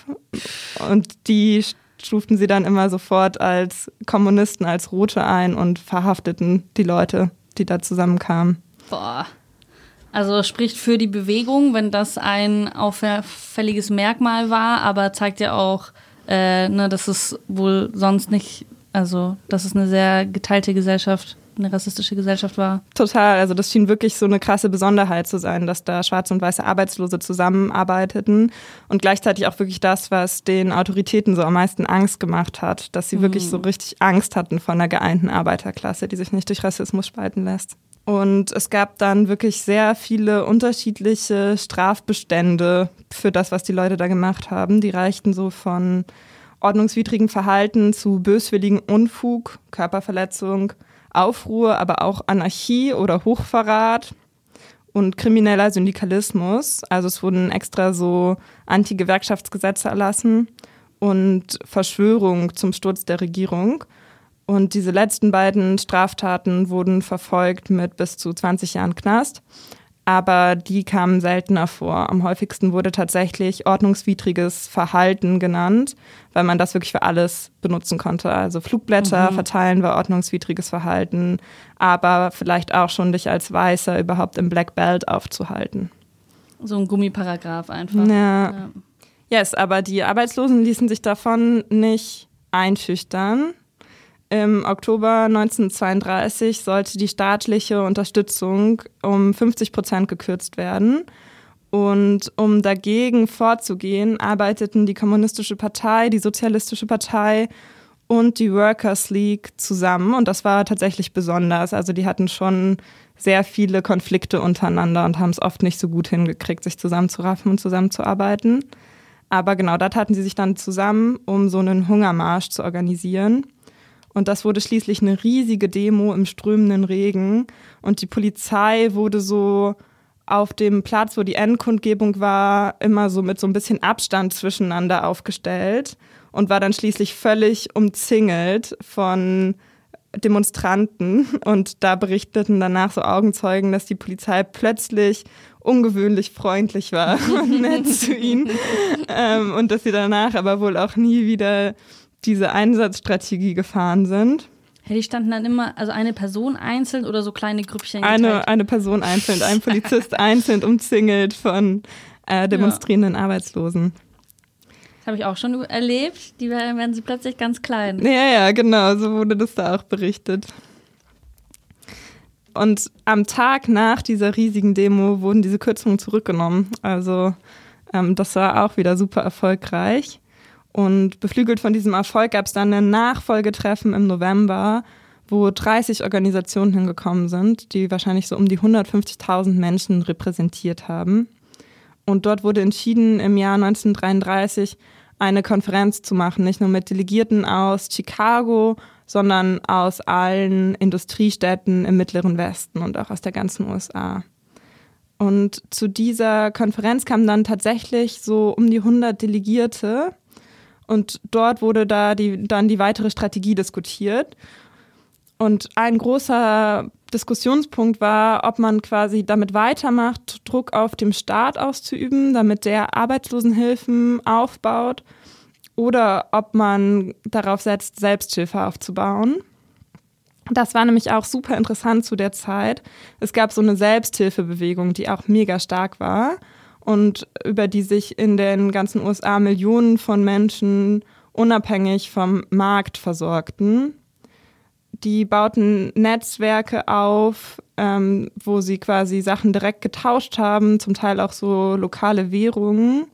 Und die stuften sie dann immer sofort als Kommunisten, als Rote ein und verhafteten die Leute, die da zusammenkamen. Boah. Also spricht für die Bewegung, wenn das ein auffälliges Merkmal war, aber zeigt ja auch, äh, ne, dass es wohl sonst nicht also, dass es eine sehr geteilte Gesellschaft, eine rassistische Gesellschaft war. Total. Also, das schien wirklich so eine krasse Besonderheit zu sein, dass da schwarze und weiße Arbeitslose zusammenarbeiteten und gleichzeitig auch wirklich das, was den Autoritäten so am meisten Angst gemacht hat, dass sie mhm. wirklich so richtig Angst hatten von einer geeinten Arbeiterklasse, die sich nicht durch Rassismus spalten lässt. Und es gab dann wirklich sehr viele unterschiedliche Strafbestände für das, was die Leute da gemacht haben. Die reichten so von ordnungswidrigen Verhalten zu böswilligen Unfug, Körperverletzung, Aufruhr, aber auch Anarchie oder Hochverrat und krimineller Syndikalismus. Also es wurden extra so Anti-Gewerkschaftsgesetze erlassen und Verschwörung zum Sturz der Regierung. Und diese letzten beiden Straftaten wurden verfolgt mit bis zu 20 Jahren Knast aber die kamen seltener vor. Am häufigsten wurde tatsächlich ordnungswidriges Verhalten genannt, weil man das wirklich für alles benutzen konnte. Also Flugblätter mhm. verteilen war ordnungswidriges Verhalten, aber vielleicht auch schon dich als Weißer überhaupt im Black Belt aufzuhalten. So ein Gummiparagraf einfach. Ja. ja. Yes, aber die Arbeitslosen ließen sich davon nicht einschüchtern. Im Oktober 1932 sollte die staatliche Unterstützung um 50 Prozent gekürzt werden. Und um dagegen vorzugehen, arbeiteten die Kommunistische Partei, die Sozialistische Partei und die Workers League zusammen. Und das war tatsächlich besonders. Also die hatten schon sehr viele Konflikte untereinander und haben es oft nicht so gut hingekriegt, sich zusammenzuraffen und zusammenzuarbeiten. Aber genau, da taten sie sich dann zusammen, um so einen Hungermarsch zu organisieren. Und das wurde schließlich eine riesige Demo im strömenden Regen. Und die Polizei wurde so auf dem Platz, wo die Endkundgebung war, immer so mit so ein bisschen Abstand zwischeneinander aufgestellt und war dann schließlich völlig umzingelt von Demonstranten. Und da berichteten danach so Augenzeugen, dass die Polizei plötzlich ungewöhnlich freundlich war und nett zu ihnen. Ähm, und dass sie danach aber wohl auch nie wieder diese Einsatzstrategie gefahren sind. Ja, die standen dann immer, also eine Person einzeln oder so kleine Grüppchen Eine, eine Person einzeln, ein Polizist einzeln umzingelt von äh, demonstrierenden ja. Arbeitslosen. Das habe ich auch schon erlebt. Die werden sie plötzlich ganz klein. Ja, ja, genau, so wurde das da auch berichtet. Und am Tag nach dieser riesigen Demo wurden diese Kürzungen zurückgenommen. Also ähm, das war auch wieder super erfolgreich. Und beflügelt von diesem Erfolg gab es dann ein Nachfolgetreffen im November, wo 30 Organisationen hingekommen sind, die wahrscheinlich so um die 150.000 Menschen repräsentiert haben. Und dort wurde entschieden, im Jahr 1933 eine Konferenz zu machen, nicht nur mit Delegierten aus Chicago, sondern aus allen Industriestädten im Mittleren Westen und auch aus der ganzen USA. Und zu dieser Konferenz kamen dann tatsächlich so um die 100 Delegierte und dort wurde da die, dann die weitere Strategie diskutiert. Und ein großer Diskussionspunkt war, ob man quasi damit weitermacht, Druck auf dem Staat auszuüben, damit der Arbeitslosenhilfen aufbaut, oder ob man darauf setzt, Selbsthilfe aufzubauen. Das war nämlich auch super interessant zu der Zeit. Es gab so eine Selbsthilfebewegung, die auch mega stark war und über die sich in den ganzen USA Millionen von Menschen unabhängig vom Markt versorgten. Die bauten Netzwerke auf, ähm, wo sie quasi Sachen direkt getauscht haben, zum Teil auch so lokale Währungen.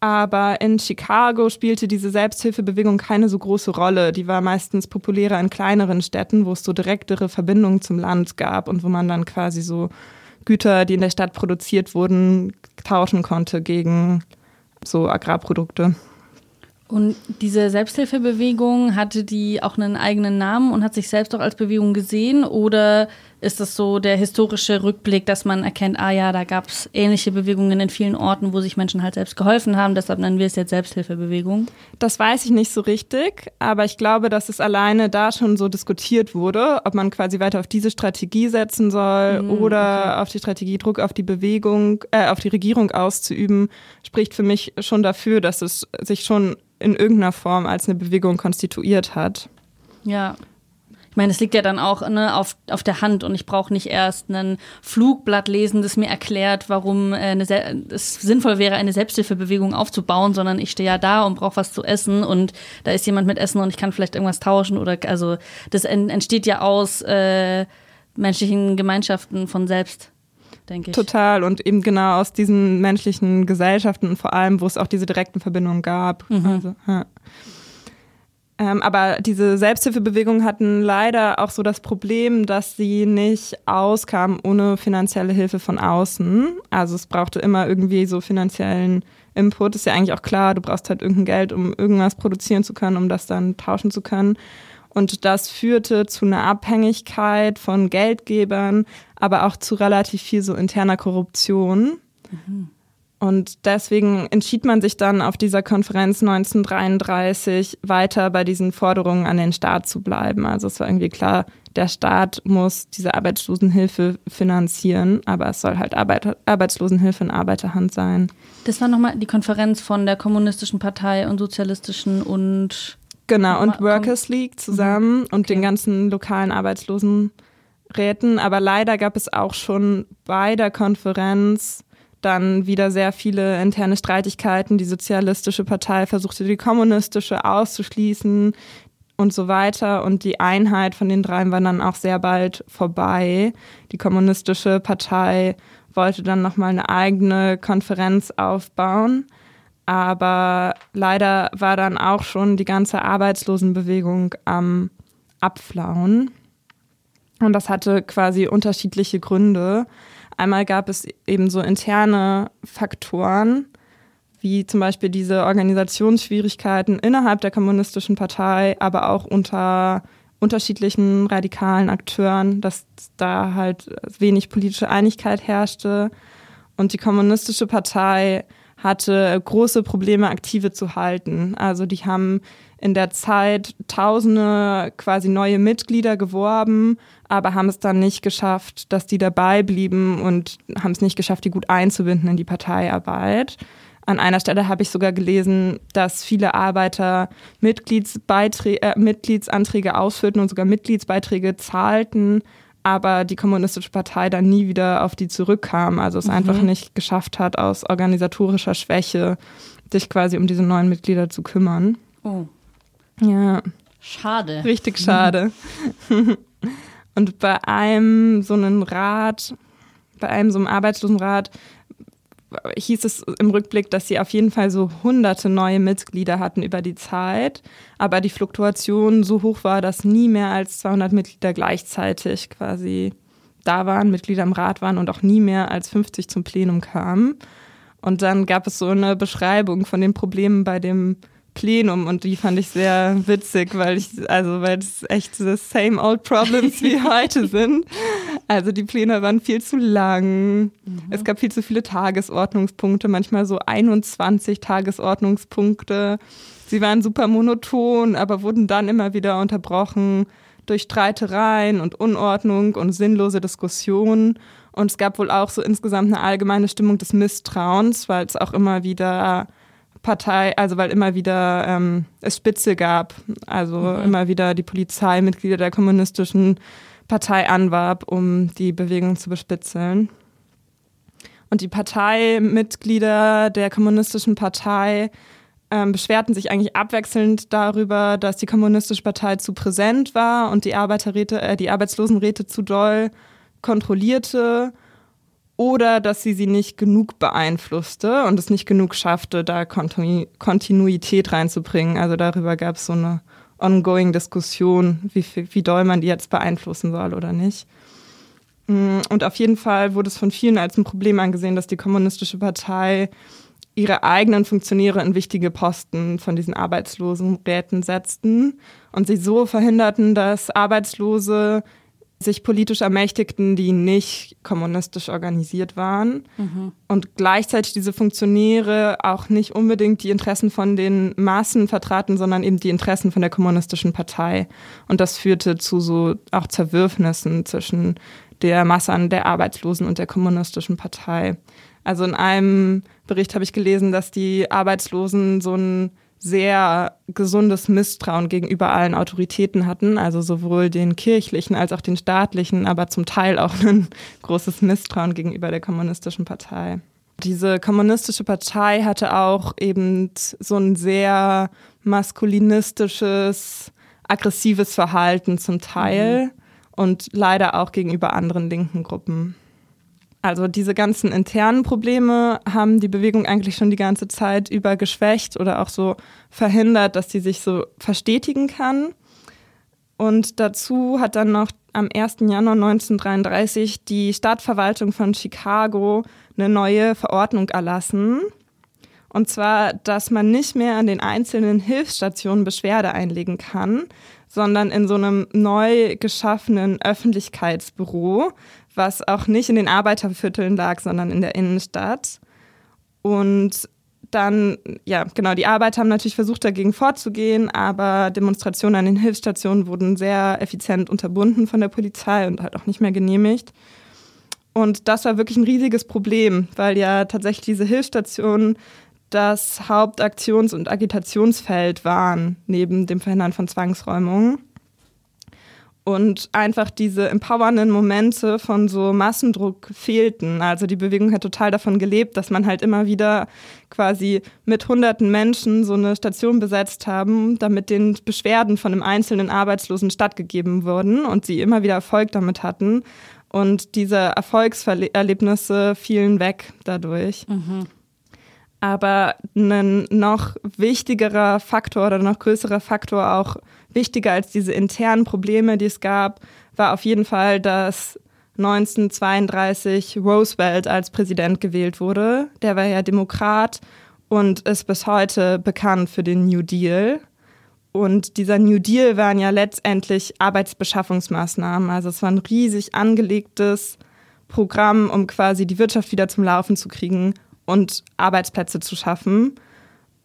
Aber in Chicago spielte diese Selbsthilfebewegung keine so große Rolle. Die war meistens populärer in kleineren Städten, wo es so direktere Verbindungen zum Land gab und wo man dann quasi so Güter, die in der Stadt produziert wurden, tauschen konnte gegen so Agrarprodukte. Und diese Selbsthilfebewegung, hatte die auch einen eigenen Namen und hat sich selbst auch als Bewegung gesehen? Oder ist das so der historische Rückblick, dass man erkennt, ah ja, da gab es ähnliche Bewegungen in vielen Orten, wo sich Menschen halt selbst geholfen haben, deshalb nennen wir es jetzt Selbsthilfebewegung? Das weiß ich nicht so richtig, aber ich glaube, dass es alleine da schon so diskutiert wurde, ob man quasi weiter auf diese Strategie setzen soll mhm, oder okay. auf die Strategie Druck auf die Bewegung, äh, auf die Regierung auszuüben, spricht für mich schon dafür, dass es sich schon in irgendeiner Form als eine Bewegung konstituiert hat. Ja, ich meine, es liegt ja dann auch ne, auf, auf der Hand und ich brauche nicht erst ein Flugblatt lesen, das mir erklärt, warum äh, es sinnvoll wäre, eine Selbsthilfebewegung aufzubauen, sondern ich stehe ja da und brauche was zu essen und da ist jemand mit Essen und ich kann vielleicht irgendwas tauschen oder also das entsteht ja aus äh, menschlichen Gemeinschaften von selbst. Denke ich. Total und eben genau aus diesen menschlichen Gesellschaften und vor allem, wo es auch diese direkten Verbindungen gab. Mhm. Also, ja. Ähm, aber diese Selbsthilfebewegungen hatten leider auch so das Problem, dass sie nicht auskamen ohne finanzielle Hilfe von außen. Also es brauchte immer irgendwie so finanziellen Input. Ist ja eigentlich auch klar, du brauchst halt irgendein Geld, um irgendwas produzieren zu können, um das dann tauschen zu können. Und das führte zu einer Abhängigkeit von Geldgebern, aber auch zu relativ viel so interner Korruption. Mhm. Und deswegen entschied man sich dann auf dieser Konferenz 1933 weiter bei diesen Forderungen an den Staat zu bleiben. Also es war irgendwie klar, der Staat muss diese Arbeitslosenhilfe finanzieren, aber es soll halt Arbeit, Arbeitslosenhilfe in Arbeiterhand sein. Das war nochmal die Konferenz von der Kommunistischen Partei und Sozialistischen und Genau, und Workers League zusammen mhm. und den ganzen lokalen Arbeitslosenräten. Aber leider gab es auch schon bei der Konferenz dann wieder sehr viele interne Streitigkeiten. Die Sozialistische Partei versuchte die kommunistische auszuschließen und so weiter. Und die Einheit von den dreien war dann auch sehr bald vorbei. Die kommunistische Partei wollte dann nochmal eine eigene Konferenz aufbauen. Aber leider war dann auch schon die ganze Arbeitslosenbewegung am Abflauen. Und das hatte quasi unterschiedliche Gründe. Einmal gab es eben so interne Faktoren, wie zum Beispiel diese Organisationsschwierigkeiten innerhalb der kommunistischen Partei, aber auch unter unterschiedlichen radikalen Akteuren, dass da halt wenig politische Einigkeit herrschte. Und die kommunistische Partei hatte große Probleme, Aktive zu halten. Also die haben in der Zeit tausende quasi neue Mitglieder geworben, aber haben es dann nicht geschafft, dass die dabei blieben und haben es nicht geschafft, die gut einzubinden in die Parteiarbeit. An einer Stelle habe ich sogar gelesen, dass viele Arbeiter äh, Mitgliedsanträge ausführten und sogar Mitgliedsbeiträge zahlten, aber die Kommunistische Partei dann nie wieder auf die zurückkam. Also es mhm. einfach nicht geschafft hat, aus organisatorischer Schwäche sich quasi um diese neuen Mitglieder zu kümmern. Oh. Ja. Schade. Richtig schade. Und bei einem so einem Rat, bei einem so einem Arbeitslosenrat, hieß es im Rückblick, dass sie auf jeden Fall so hunderte neue Mitglieder hatten über die Zeit, aber die Fluktuation so hoch war, dass nie mehr als 200 Mitglieder gleichzeitig quasi da waren, Mitglieder im Rat waren und auch nie mehr als 50 zum Plenum kamen. Und dann gab es so eine Beschreibung von den Problemen bei dem Plenum und die fand ich sehr witzig, weil ich, also weil es echt the same old problems wie heute sind. Also die Pläne waren viel zu lang. Mhm. Es gab viel zu viele Tagesordnungspunkte, manchmal so 21 Tagesordnungspunkte. Sie waren super monoton, aber wurden dann immer wieder unterbrochen durch Streitereien und Unordnung und sinnlose Diskussionen. Und es gab wohl auch so insgesamt eine allgemeine Stimmung des Misstrauens, weil es auch immer wieder Partei, also weil immer wieder ähm, es Spitze gab, also mhm. immer wieder die Polizei Mitglieder der kommunistischen Partei anwarb, um die Bewegung zu bespitzeln. Und die Parteimitglieder der kommunistischen Partei ähm, beschwerten sich eigentlich abwechselnd darüber, dass die kommunistische Partei zu präsent war und die Arbeiterräte, äh, die Arbeitslosenräte zu doll kontrollierte oder dass sie sie nicht genug beeinflusste und es nicht genug schaffte, da Kontinu Kontinuität reinzubringen. Also darüber gab es so eine ongoing Diskussion, wie, wie doll man die jetzt beeinflussen soll oder nicht. Mm, und auf jeden Fall wurde es von vielen als ein Problem angesehen, dass die Kommunistische Partei ihre eigenen Funktionäre in wichtige Posten von diesen Arbeitslosenräten setzten und sie so verhinderten, dass Arbeitslose sich politisch ermächtigten, die nicht kommunistisch organisiert waren. Mhm. Und gleichzeitig diese Funktionäre auch nicht unbedingt die Interessen von den Massen vertraten, sondern eben die Interessen von der kommunistischen Partei. Und das führte zu so auch Zerwürfnissen zwischen der Masse an der Arbeitslosen und der kommunistischen Partei. Also in einem Bericht habe ich gelesen, dass die Arbeitslosen so ein sehr gesundes Misstrauen gegenüber allen Autoritäten hatten, also sowohl den kirchlichen als auch den staatlichen, aber zum Teil auch ein großes Misstrauen gegenüber der kommunistischen Partei. Diese kommunistische Partei hatte auch eben so ein sehr maskulinistisches, aggressives Verhalten zum Teil mhm. und leider auch gegenüber anderen linken Gruppen. Also diese ganzen internen Probleme haben die Bewegung eigentlich schon die ganze Zeit über geschwächt oder auch so verhindert, dass sie sich so verstetigen kann. Und dazu hat dann noch am 1. Januar 1933 die Stadtverwaltung von Chicago eine neue Verordnung erlassen. Und zwar, dass man nicht mehr an den einzelnen Hilfsstationen Beschwerde einlegen kann, sondern in so einem neu geschaffenen Öffentlichkeitsbüro, was auch nicht in den Arbeitervierteln lag, sondern in der Innenstadt. Und dann, ja, genau, die Arbeiter haben natürlich versucht, dagegen vorzugehen, aber Demonstrationen an den Hilfsstationen wurden sehr effizient unterbunden von der Polizei und halt auch nicht mehr genehmigt. Und das war wirklich ein riesiges Problem, weil ja tatsächlich diese Hilfsstationen das Hauptaktions- und Agitationsfeld waren, neben dem Verhindern von Zwangsräumungen und einfach diese empowernden Momente von so Massendruck fehlten. Also die Bewegung hat total davon gelebt, dass man halt immer wieder quasi mit hunderten Menschen so eine Station besetzt haben, damit den Beschwerden von einem einzelnen Arbeitslosen stattgegeben wurden und sie immer wieder Erfolg damit hatten. Und diese Erfolgserlebnisse fielen weg dadurch. Mhm. Aber ein noch wichtigerer Faktor oder noch größerer Faktor, auch wichtiger als diese internen Probleme, die es gab, war auf jeden Fall, dass 1932 Roosevelt als Präsident gewählt wurde. Der war ja Demokrat und ist bis heute bekannt für den New Deal. Und dieser New Deal waren ja letztendlich Arbeitsbeschaffungsmaßnahmen. Also es war ein riesig angelegtes Programm, um quasi die Wirtschaft wieder zum Laufen zu kriegen und Arbeitsplätze zu schaffen.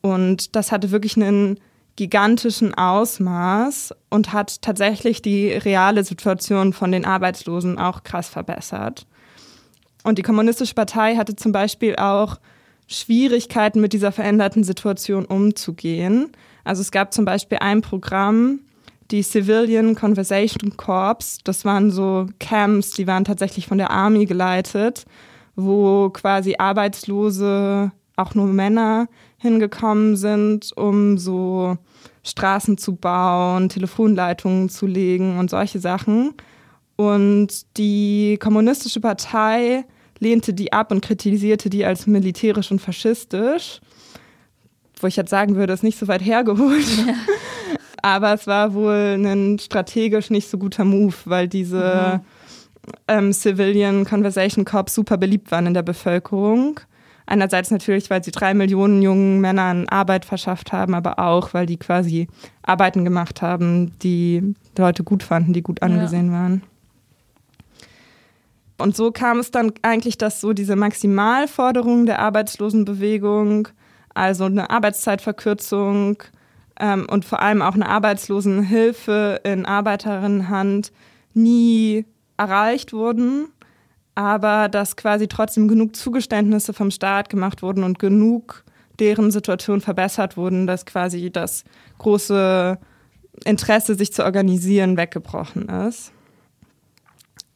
Und das hatte wirklich einen gigantischen Ausmaß und hat tatsächlich die reale Situation von den Arbeitslosen auch krass verbessert. Und die Kommunistische Partei hatte zum Beispiel auch Schwierigkeiten mit dieser veränderten Situation umzugehen. Also es gab zum Beispiel ein Programm, die Civilian Conversation Corps. Das waren so Camps, die waren tatsächlich von der Army geleitet wo quasi Arbeitslose, auch nur Männer, hingekommen sind, um so Straßen zu bauen, Telefonleitungen zu legen und solche Sachen. Und die Kommunistische Partei lehnte die ab und kritisierte die als militärisch und faschistisch. Wo ich jetzt sagen würde, ist nicht so weit hergeholt. Ja. Aber es war wohl ein strategisch nicht so guter Move, weil diese mhm ähm, Civilian Conversation Corps super beliebt waren in der Bevölkerung. Einerseits natürlich, weil sie drei Millionen jungen Männern Arbeit verschafft haben, aber auch, weil die quasi Arbeiten gemacht haben, die Leute gut fanden, die gut angesehen ja. waren. Und so kam es dann eigentlich, dass so diese Maximalforderungen der Arbeitslosenbewegung, also eine Arbeitszeitverkürzung ähm, und vor allem auch eine Arbeitslosenhilfe in Arbeiterinnenhand nie erreicht wurden, aber dass quasi trotzdem genug Zugeständnisse vom Staat gemacht wurden und genug deren Situation verbessert wurden, dass quasi das große Interesse, sich zu organisieren, weggebrochen ist.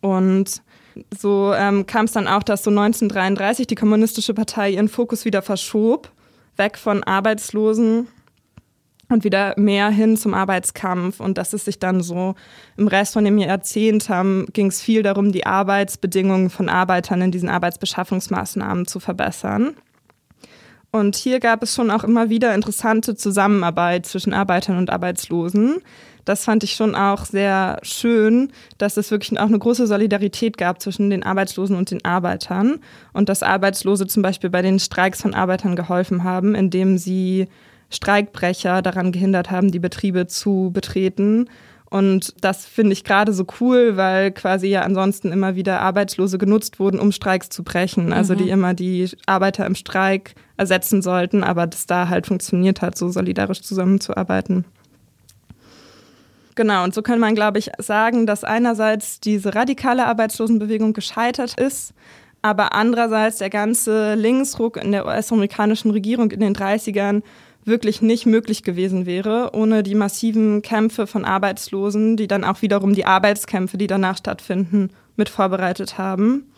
Und so ähm, kam es dann auch, dass so 1933 die Kommunistische Partei ihren Fokus wieder verschob, weg von Arbeitslosen und wieder mehr hin zum Arbeitskampf. Und dass es sich dann so im Rest von dem Jahrzehnt haben, ging es viel darum, die Arbeitsbedingungen von Arbeitern in diesen Arbeitsbeschaffungsmaßnahmen zu verbessern. Und hier gab es schon auch immer wieder interessante Zusammenarbeit zwischen Arbeitern und Arbeitslosen. das fand ich schon auch sehr schön, dass es wirklich auch eine große Solidarität gab zwischen den Arbeitslosen und den Arbeitern und dass Arbeitslose zum Beispiel bei den Streiks von Arbeitern geholfen haben, indem sie Streikbrecher daran gehindert haben, die Betriebe zu betreten. Und das finde ich gerade so cool, weil quasi ja ansonsten immer wieder Arbeitslose genutzt wurden, um Streiks zu brechen. Also die mhm. immer die Arbeiter im Streik ersetzen sollten, aber das da halt funktioniert hat, so solidarisch zusammenzuarbeiten. Genau, und so kann man, glaube ich, sagen, dass einerseits diese radikale Arbeitslosenbewegung gescheitert ist, aber andererseits der ganze Linksruck in der US-amerikanischen Regierung in den 30ern wirklich nicht möglich gewesen wäre, ohne die massiven Kämpfe von Arbeitslosen, die dann auch wiederum die Arbeitskämpfe, die danach stattfinden, mit vorbereitet haben.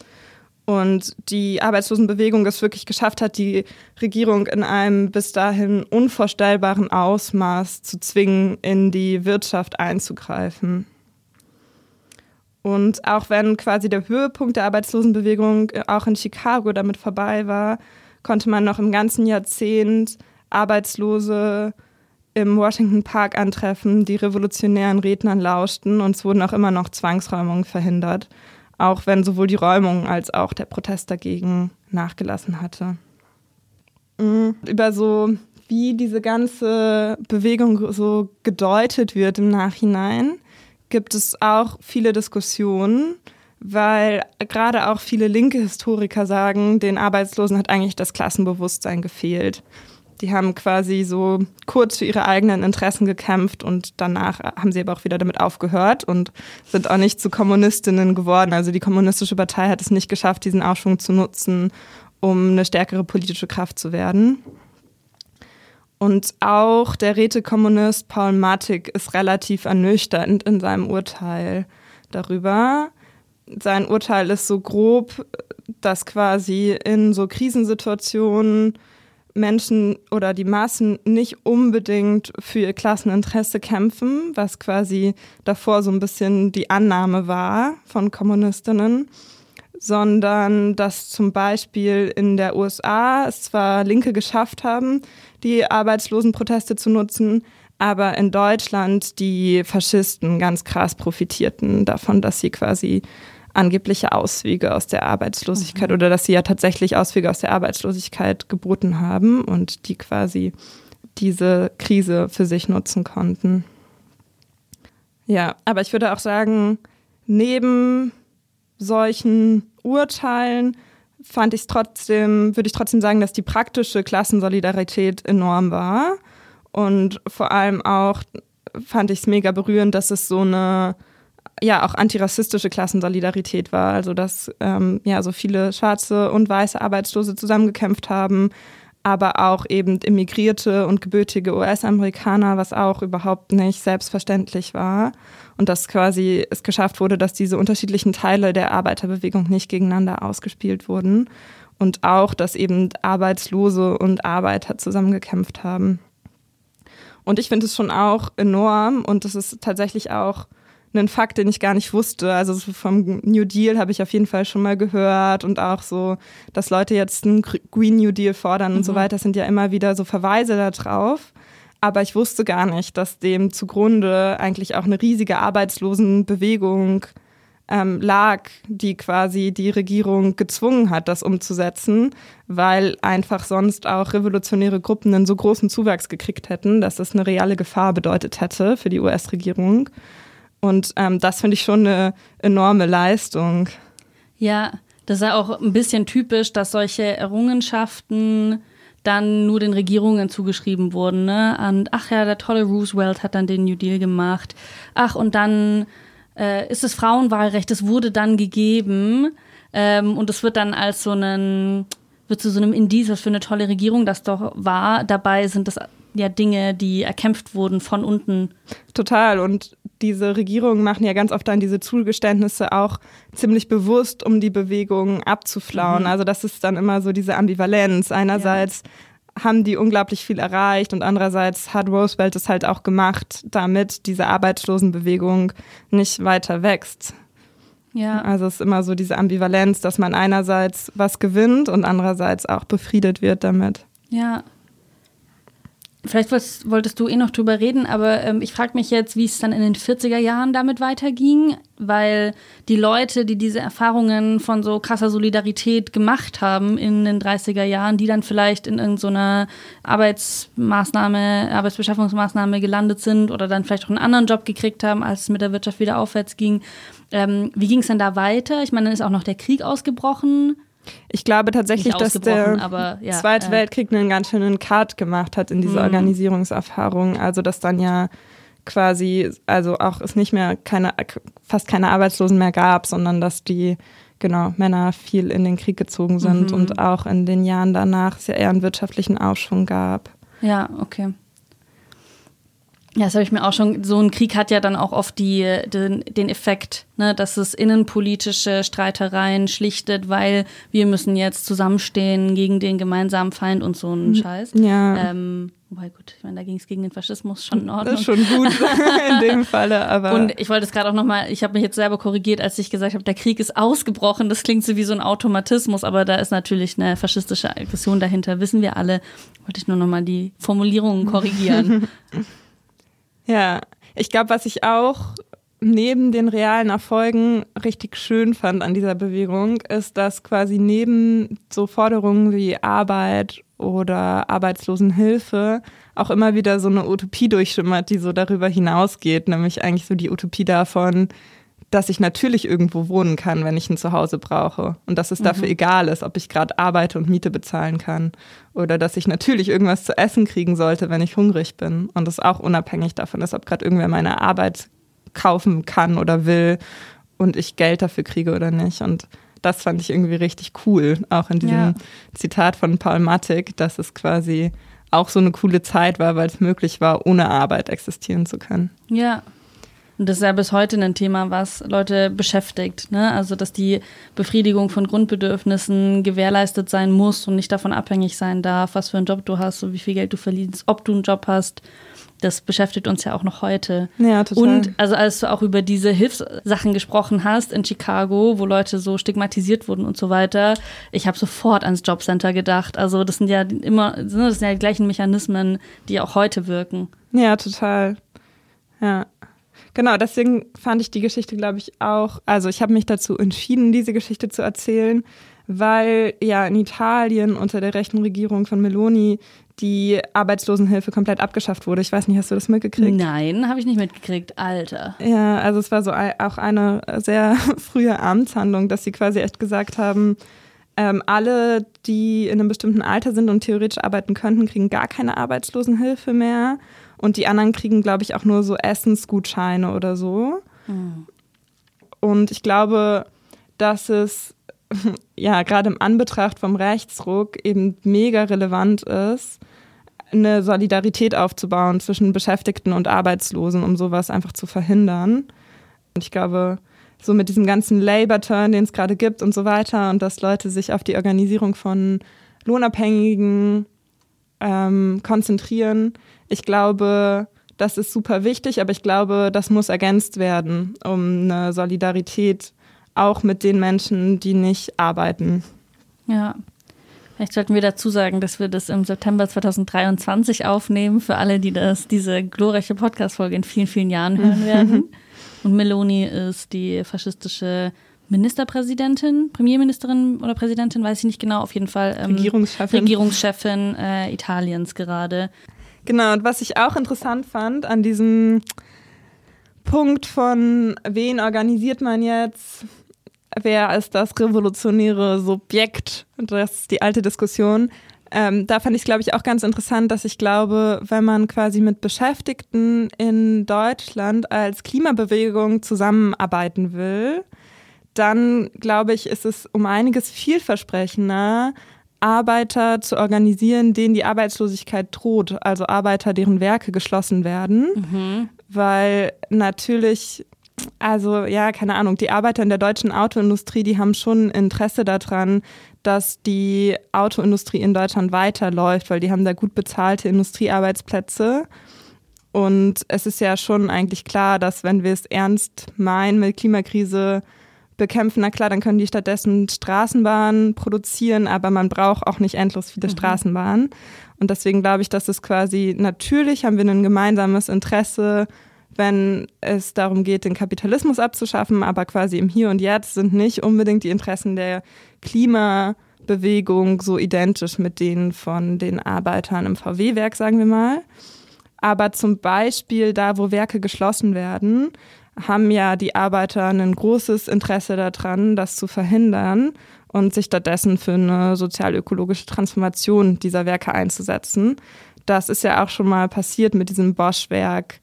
Und die Arbeitslosenbewegung es wirklich geschafft hat, die Regierung in einem bis dahin unvorstellbaren Ausmaß zu zwingen, in die Wirtschaft einzugreifen. Und auch wenn quasi der Höhepunkt der Arbeitslosenbewegung auch in Chicago damit vorbei war, konnte man noch im ganzen Jahrzehnt Arbeitslose im Washington Park antreffen, die revolutionären Rednern lauschten und es wurden auch immer noch Zwangsräumungen verhindert, auch wenn sowohl die Räumung als auch der Protest dagegen nachgelassen hatte. Mhm. Über so, wie diese ganze Bewegung so gedeutet wird im Nachhinein, gibt es auch viele Diskussionen, weil gerade auch viele linke Historiker sagen, den Arbeitslosen hat eigentlich das Klassenbewusstsein gefehlt. Die haben quasi so kurz für ihre eigenen Interessen gekämpft und danach haben sie aber auch wieder damit aufgehört und sind auch nicht zu Kommunistinnen geworden. Also die kommunistische Partei hat es nicht geschafft, diesen Aufschwung zu nutzen, um eine stärkere politische Kraft zu werden. Und auch der Rätekommunist Paul Matic ist relativ ernüchternd in seinem Urteil darüber. Sein Urteil ist so grob, dass quasi in so Krisensituationen Menschen oder die Massen nicht unbedingt für ihr Klasseninteresse kämpfen, was quasi davor so ein bisschen die Annahme war von Kommunistinnen, sondern dass zum Beispiel in der USA es zwar Linke geschafft haben, die Arbeitslosenproteste zu nutzen, aber in Deutschland die Faschisten ganz krass profitierten davon, dass sie quasi angebliche Auswege aus der Arbeitslosigkeit mhm. oder dass sie ja tatsächlich Auswege aus der Arbeitslosigkeit geboten haben und die quasi diese Krise für sich nutzen konnten. Ja, aber ich würde auch sagen, neben solchen Urteilen fand ich trotzdem, würde ich trotzdem sagen, dass die praktische Klassensolidarität enorm war. Und vor allem auch fand ich es mega berührend, dass es so eine ja auch antirassistische Klassensolidarität war. Also dass ähm, ja so viele schwarze und weiße Arbeitslose zusammengekämpft haben, aber auch eben immigrierte und gebürtige US-Amerikaner, was auch überhaupt nicht selbstverständlich war. Und dass quasi es geschafft wurde, dass diese unterschiedlichen Teile der Arbeiterbewegung nicht gegeneinander ausgespielt wurden. Und auch, dass eben Arbeitslose und Arbeiter zusammengekämpft haben. Und ich finde es schon auch enorm und das ist tatsächlich auch einen Fakt, den ich gar nicht wusste. Also vom New Deal habe ich auf jeden Fall schon mal gehört und auch so, dass Leute jetzt einen Green New Deal fordern mhm. und so mhm. weiter, sind ja immer wieder so Verweise darauf. Aber ich wusste gar nicht, dass dem zugrunde eigentlich auch eine riesige Arbeitslosenbewegung ähm, lag, die quasi die Regierung gezwungen hat, das umzusetzen, weil einfach sonst auch revolutionäre Gruppen einen so großen Zuwachs gekriegt hätten, dass das eine reale Gefahr bedeutet hätte für die US-Regierung. Und ähm, das finde ich schon eine enorme Leistung. Ja, das ist ja auch ein bisschen typisch, dass solche Errungenschaften dann nur den Regierungen zugeschrieben wurden. Ne? Und ach ja, der tolle Roosevelt hat dann den New Deal gemacht. Ach, und dann äh, ist das Frauenwahlrecht, das wurde dann gegeben. Ähm, und es wird dann als so ein, wird zu so einem Indiz, was für eine tolle Regierung das doch war. Dabei sind das ja Dinge, die erkämpft wurden von unten. Total. Und diese Regierungen machen ja ganz oft dann diese Zugeständnisse auch ziemlich bewusst, um die Bewegung abzuflauen. Mhm. Also das ist dann immer so diese Ambivalenz. Einerseits ja. haben die unglaublich viel erreicht und andererseits hat Roosevelt es halt auch gemacht, damit diese Arbeitslosenbewegung nicht weiter wächst. Ja. Also es ist immer so diese Ambivalenz, dass man einerseits was gewinnt und andererseits auch befriedet wird damit. Ja, Vielleicht wolltest, wolltest, du eh noch drüber reden, aber ähm, ich frage mich jetzt, wie es dann in den 40er Jahren damit weiterging, weil die Leute, die diese Erfahrungen von so krasser Solidarität gemacht haben in den 30er Jahren, die dann vielleicht in irgendeiner Arbeitsmaßnahme, Arbeitsbeschaffungsmaßnahme gelandet sind oder dann vielleicht auch einen anderen Job gekriegt haben, als es mit der Wirtschaft wieder aufwärts ging. Ähm, wie ging es dann da weiter? Ich meine, dann ist auch noch der Krieg ausgebrochen. Ich glaube tatsächlich, dass der aber, ja, Zweite äh, Weltkrieg einen ganz schönen Cut gemacht hat in diese mhm. Organisierungserfahrung. Also dass dann ja quasi, also auch es nicht mehr keine, fast keine Arbeitslosen mehr gab, sondern dass die genau Männer viel in den Krieg gezogen sind mhm. und auch in den Jahren danach es ja eher einen wirtschaftlichen Aufschwung gab. Ja, okay. Ja, das habe ich mir auch schon. So ein Krieg hat ja dann auch oft die, den, den Effekt, ne, dass es innenpolitische Streitereien schlichtet, weil wir müssen jetzt zusammenstehen gegen den gemeinsamen Feind und so einen mhm. Scheiß. Ja. Ähm, wobei gut, ich meine, da ging es gegen den Faschismus schon in Ordnung. Das ist schon gut in dem Falle, aber. Und ich wollte es gerade auch nochmal, ich habe mich jetzt selber korrigiert, als ich gesagt habe, der Krieg ist ausgebrochen. Das klingt so wie so ein Automatismus, aber da ist natürlich eine faschistische Aggression dahinter, wissen wir alle. Wollte ich nur nochmal die Formulierungen korrigieren. Ja, ich glaube, was ich auch neben den realen Erfolgen richtig schön fand an dieser Bewegung, ist, dass quasi neben so Forderungen wie Arbeit oder Arbeitslosenhilfe auch immer wieder so eine Utopie durchschimmert, die so darüber hinausgeht, nämlich eigentlich so die Utopie davon, dass ich natürlich irgendwo wohnen kann, wenn ich ein Zuhause brauche. Und dass es mhm. dafür egal ist, ob ich gerade arbeite und Miete bezahlen kann. Oder dass ich natürlich irgendwas zu essen kriegen sollte, wenn ich hungrig bin. Und das auch unabhängig davon ist, ob gerade irgendwer meine Arbeit kaufen kann oder will und ich Geld dafür kriege oder nicht. Und das fand ich irgendwie richtig cool, auch in diesem ja. Zitat von Paul Mattig, dass es quasi auch so eine coole Zeit war, weil es möglich war, ohne Arbeit existieren zu können. Ja, und das ist ja bis heute ein Thema, was Leute beschäftigt. Ne? Also, dass die Befriedigung von Grundbedürfnissen gewährleistet sein muss und nicht davon abhängig sein darf, was für einen Job du hast und wie viel Geld du verdienst, ob du einen Job hast. Das beschäftigt uns ja auch noch heute. Ja, total. Und also als du auch über diese Hilfssachen gesprochen hast in Chicago, wo Leute so stigmatisiert wurden und so weiter, ich habe sofort ans Jobcenter gedacht. Also das sind ja immer, das sind ja die gleichen Mechanismen, die auch heute wirken. Ja, total. Ja. Genau, deswegen fand ich die Geschichte, glaube ich, auch, also ich habe mich dazu entschieden, diese Geschichte zu erzählen, weil ja in Italien unter der rechten Regierung von Meloni die Arbeitslosenhilfe komplett abgeschafft wurde. Ich weiß nicht, hast du das mitgekriegt? Nein, habe ich nicht mitgekriegt. Alter. Ja, also es war so auch eine sehr frühe Amtshandlung, dass sie quasi echt gesagt haben, ähm, alle, die in einem bestimmten Alter sind und theoretisch arbeiten könnten, kriegen gar keine Arbeitslosenhilfe mehr. Und die anderen kriegen, glaube ich, auch nur so Essensgutscheine oder so. Mhm. Und ich glaube, dass es ja gerade im Anbetracht vom Rechtsruck eben mega relevant ist, eine Solidarität aufzubauen zwischen Beschäftigten und Arbeitslosen, um sowas einfach zu verhindern. Und ich glaube, so mit diesem ganzen Labor-Turn, den es gerade gibt und so weiter, und dass Leute sich auf die Organisierung von Lohnabhängigen ähm, konzentrieren, ich glaube, das ist super wichtig, aber ich glaube, das muss ergänzt werden, um eine Solidarität auch mit den Menschen, die nicht arbeiten. Ja. Vielleicht sollten wir dazu sagen, dass wir das im September 2023 aufnehmen, für alle, die das, diese glorreiche Podcast-Folge in vielen, vielen Jahren hören werden. Und Meloni ist die faschistische Ministerpräsidentin, Premierministerin oder Präsidentin, weiß ich nicht genau, auf jeden Fall ähm, Regierungschefin, Regierungschefin äh, Italiens gerade. Genau, und was ich auch interessant fand an diesem Punkt von, wen organisiert man jetzt, wer ist das revolutionäre Subjekt, das ist die alte Diskussion, ähm, da fand ich, glaube ich, auch ganz interessant, dass ich glaube, wenn man quasi mit Beschäftigten in Deutschland als Klimabewegung zusammenarbeiten will, dann glaube ich, ist es um einiges vielversprechender, Arbeiter zu organisieren, denen die Arbeitslosigkeit droht, also Arbeiter, deren Werke geschlossen werden, mhm. weil natürlich also ja, keine Ahnung, die Arbeiter in der deutschen Autoindustrie, die haben schon Interesse daran, dass die Autoindustrie in Deutschland weiterläuft, weil die haben da gut bezahlte Industriearbeitsplätze. Und es ist ja schon eigentlich klar, dass wenn wir es ernst meinen mit Klimakrise, bekämpfen, na klar, dann können die stattdessen Straßenbahnen produzieren, aber man braucht auch nicht endlos viele mhm. Straßenbahnen. Und deswegen glaube ich, dass es quasi natürlich haben wir ein gemeinsames Interesse, wenn es darum geht, den Kapitalismus abzuschaffen, aber quasi im Hier und Jetzt sind nicht unbedingt die Interessen der Klimabewegung so identisch mit denen von den Arbeitern im VW-Werk, sagen wir mal. Aber zum Beispiel da, wo Werke geschlossen werden, haben ja die Arbeiter ein großes Interesse daran, das zu verhindern und sich stattdessen für eine sozial-ökologische Transformation dieser Werke einzusetzen. Das ist ja auch schon mal passiert mit diesem Bosch-Werk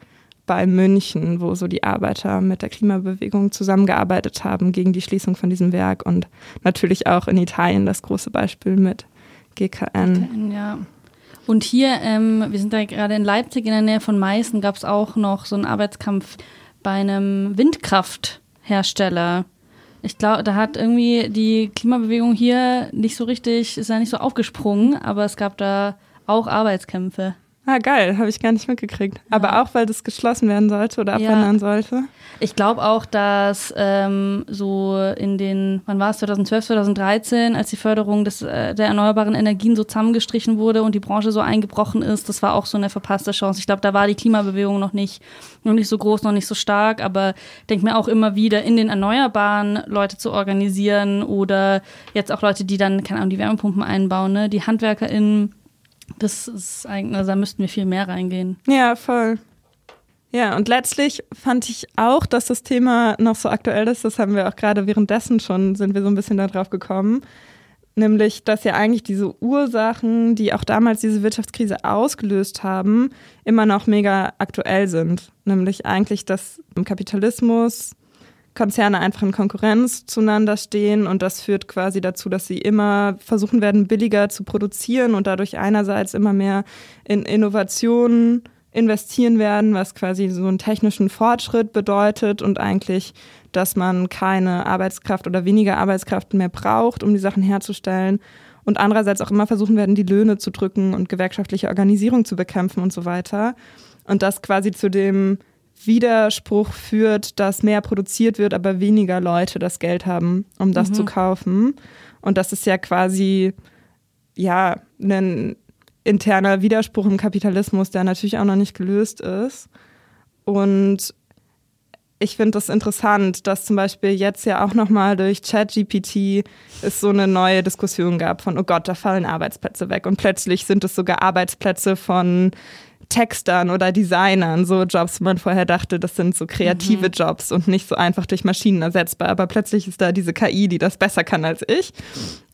bei München, wo so die Arbeiter mit der Klimabewegung zusammengearbeitet haben gegen die Schließung von diesem Werk und natürlich auch in Italien das große Beispiel mit GKN. GKN ja. Und hier, ähm, wir sind da gerade in Leipzig in der Nähe von Meißen, gab es auch noch so einen Arbeitskampf bei einem Windkrafthersteller. Ich glaube, da hat irgendwie die Klimabewegung hier nicht so richtig, ist ja nicht so aufgesprungen, aber es gab da auch Arbeitskämpfe. Ah, geil, habe ich gar nicht mitgekriegt. Aber ja. auch, weil das geschlossen werden sollte oder abwandern ja. sollte. Ich glaube auch, dass ähm, so in den, wann war es, 2012, 2013, als die Förderung des, äh, der erneuerbaren Energien so zusammengestrichen wurde und die Branche so eingebrochen ist, das war auch so eine verpasste Chance. Ich glaube, da war die Klimabewegung noch nicht, noch nicht so groß, noch nicht so stark, aber denke mir auch immer wieder, in den Erneuerbaren Leute zu organisieren oder jetzt auch Leute, die dann, keine Ahnung, die Wärmepumpen einbauen, ne? die HandwerkerInnen das ist eigentlich, also da müssten wir viel mehr reingehen. Ja, voll. Ja, und letztlich fand ich auch, dass das Thema noch so aktuell ist. Das haben wir auch gerade währenddessen schon, sind wir so ein bisschen darauf gekommen. Nämlich, dass ja eigentlich diese Ursachen, die auch damals diese Wirtschaftskrise ausgelöst haben, immer noch mega aktuell sind. Nämlich eigentlich, dass im Kapitalismus Konzerne einfach in Konkurrenz zueinander stehen und das führt quasi dazu, dass sie immer versuchen werden, billiger zu produzieren und dadurch einerseits immer mehr in Innovationen investieren werden, was quasi so einen technischen Fortschritt bedeutet und eigentlich, dass man keine Arbeitskraft oder weniger Arbeitskraft mehr braucht, um die Sachen herzustellen und andererseits auch immer versuchen werden, die Löhne zu drücken und gewerkschaftliche Organisierung zu bekämpfen und so weiter. Und das quasi zu dem Widerspruch führt, dass mehr produziert wird, aber weniger Leute das Geld haben, um das mhm. zu kaufen. Und das ist ja quasi ja ein interner Widerspruch im Kapitalismus, der natürlich auch noch nicht gelöst ist. Und ich finde das interessant, dass zum Beispiel jetzt ja auch nochmal durch ChatGPT es so eine neue Diskussion gab von, oh Gott, da fallen Arbeitsplätze weg. Und plötzlich sind es sogar Arbeitsplätze von Textern oder Designern, so Jobs, wo man vorher dachte, das sind so kreative mhm. Jobs und nicht so einfach durch Maschinen ersetzbar. Aber plötzlich ist da diese KI, die das besser kann als ich.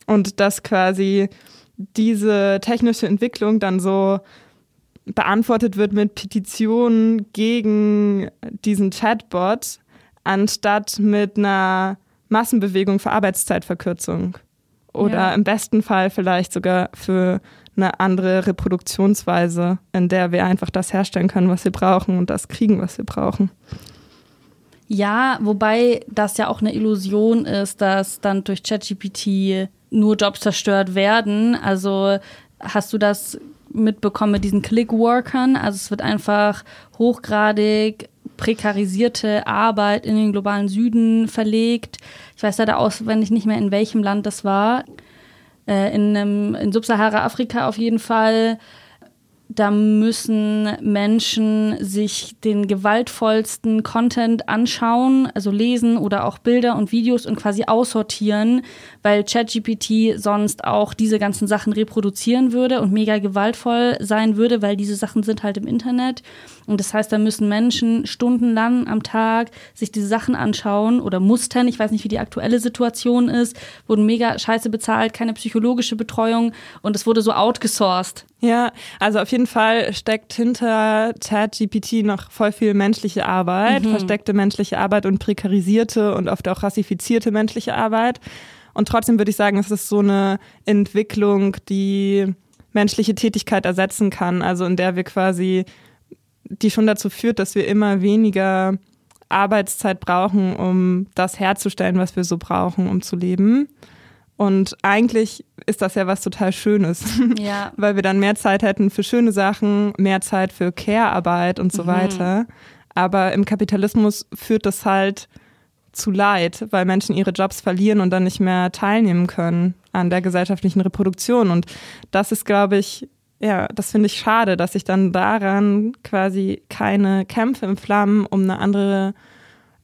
Und dass quasi diese technische Entwicklung dann so beantwortet wird mit Petitionen gegen diesen Chatbot, anstatt mit einer Massenbewegung für Arbeitszeitverkürzung. Oder ja. im besten Fall vielleicht sogar für eine andere Reproduktionsweise, in der wir einfach das herstellen können, was wir brauchen und das kriegen, was wir brauchen. Ja, wobei das ja auch eine Illusion ist, dass dann durch ChatGPT nur Jobs zerstört werden. Also hast du das mitbekommen mit diesen Click-Workern? Also es wird einfach hochgradig prekarisierte Arbeit in den globalen Süden verlegt. Ich weiß leider auswendig nicht mehr, in welchem Land das war in, einem, in Subsahara-Afrika auf jeden Fall. Da müssen Menschen sich den gewaltvollsten Content anschauen, also lesen oder auch Bilder und Videos und quasi aussortieren, weil ChatGPT sonst auch diese ganzen Sachen reproduzieren würde und mega gewaltvoll sein würde, weil diese Sachen sind halt im Internet. Und das heißt, da müssen Menschen stundenlang am Tag sich diese Sachen anschauen oder mustern. Ich weiß nicht, wie die aktuelle Situation ist. Wurden mega scheiße bezahlt, keine psychologische Betreuung und es wurde so outgesourced. Ja, also auf jeden Fall steckt hinter ChatGPT noch voll viel menschliche Arbeit, mhm. versteckte menschliche Arbeit und prekarisierte und oft auch rassifizierte menschliche Arbeit. Und trotzdem würde ich sagen, es ist so eine Entwicklung, die menschliche Tätigkeit ersetzen kann, also in der wir quasi die schon dazu führt, dass wir immer weniger Arbeitszeit brauchen, um das herzustellen, was wir so brauchen, um zu leben. Und eigentlich ist das ja was total Schönes, ja. weil wir dann mehr Zeit hätten für schöne Sachen, mehr Zeit für Care-Arbeit und so mhm. weiter. Aber im Kapitalismus führt das halt zu leid, weil Menschen ihre Jobs verlieren und dann nicht mehr teilnehmen können an der gesellschaftlichen Reproduktion. Und das ist, glaube ich, ja, das finde ich schade, dass sich dann daran quasi keine Kämpfe im Flammen um eine andere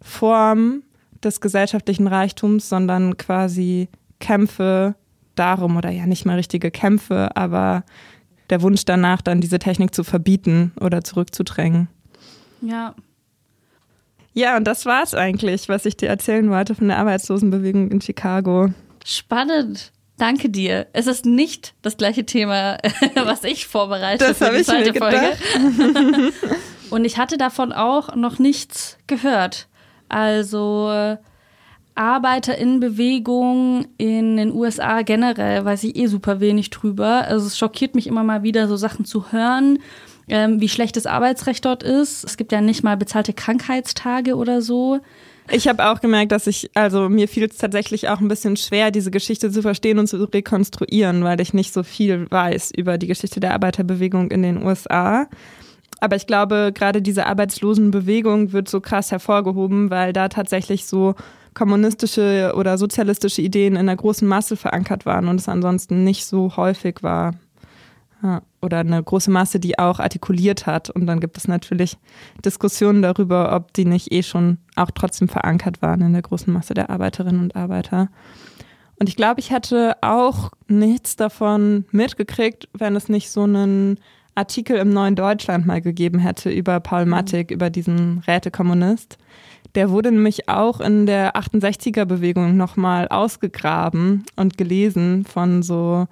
Form des gesellschaftlichen Reichtums, sondern quasi Kämpfe darum oder ja nicht mal richtige Kämpfe, aber der Wunsch danach, dann diese Technik zu verbieten oder zurückzudrängen. Ja. Ja, und das war es eigentlich, was ich dir erzählen wollte von der Arbeitslosenbewegung in Chicago. Spannend. Danke dir. Es ist nicht das gleiche Thema, was ich vorbereite das für die ich zweite Folge. und ich hatte davon auch noch nichts gehört. Also Arbeiterinnenbewegung in den USA generell weiß ich eh super wenig drüber. Also es schockiert mich immer mal wieder, so Sachen zu hören, ähm, wie schlecht das Arbeitsrecht dort ist. Es gibt ja nicht mal bezahlte Krankheitstage oder so. Ich habe auch gemerkt, dass ich, also mir fiel es tatsächlich auch ein bisschen schwer, diese Geschichte zu verstehen und zu rekonstruieren, weil ich nicht so viel weiß über die Geschichte der Arbeiterbewegung in den USA. Aber ich glaube, gerade diese Arbeitslosenbewegung wird so krass hervorgehoben, weil da tatsächlich so kommunistische oder sozialistische Ideen in der großen Masse verankert waren und es ansonsten nicht so häufig war. Ja, oder eine große Masse, die auch artikuliert hat. Und dann gibt es natürlich Diskussionen darüber, ob die nicht eh schon auch trotzdem verankert waren in der großen Masse der Arbeiterinnen und Arbeiter. Und ich glaube, ich hätte auch nichts davon mitgekriegt, wenn es nicht so einen Artikel im Neuen Deutschland mal gegeben hätte über Paul Mattig, mhm. über diesen Rätekommunist. Der wurde nämlich auch in der 68er-Bewegung nochmal ausgegraben und gelesen von so,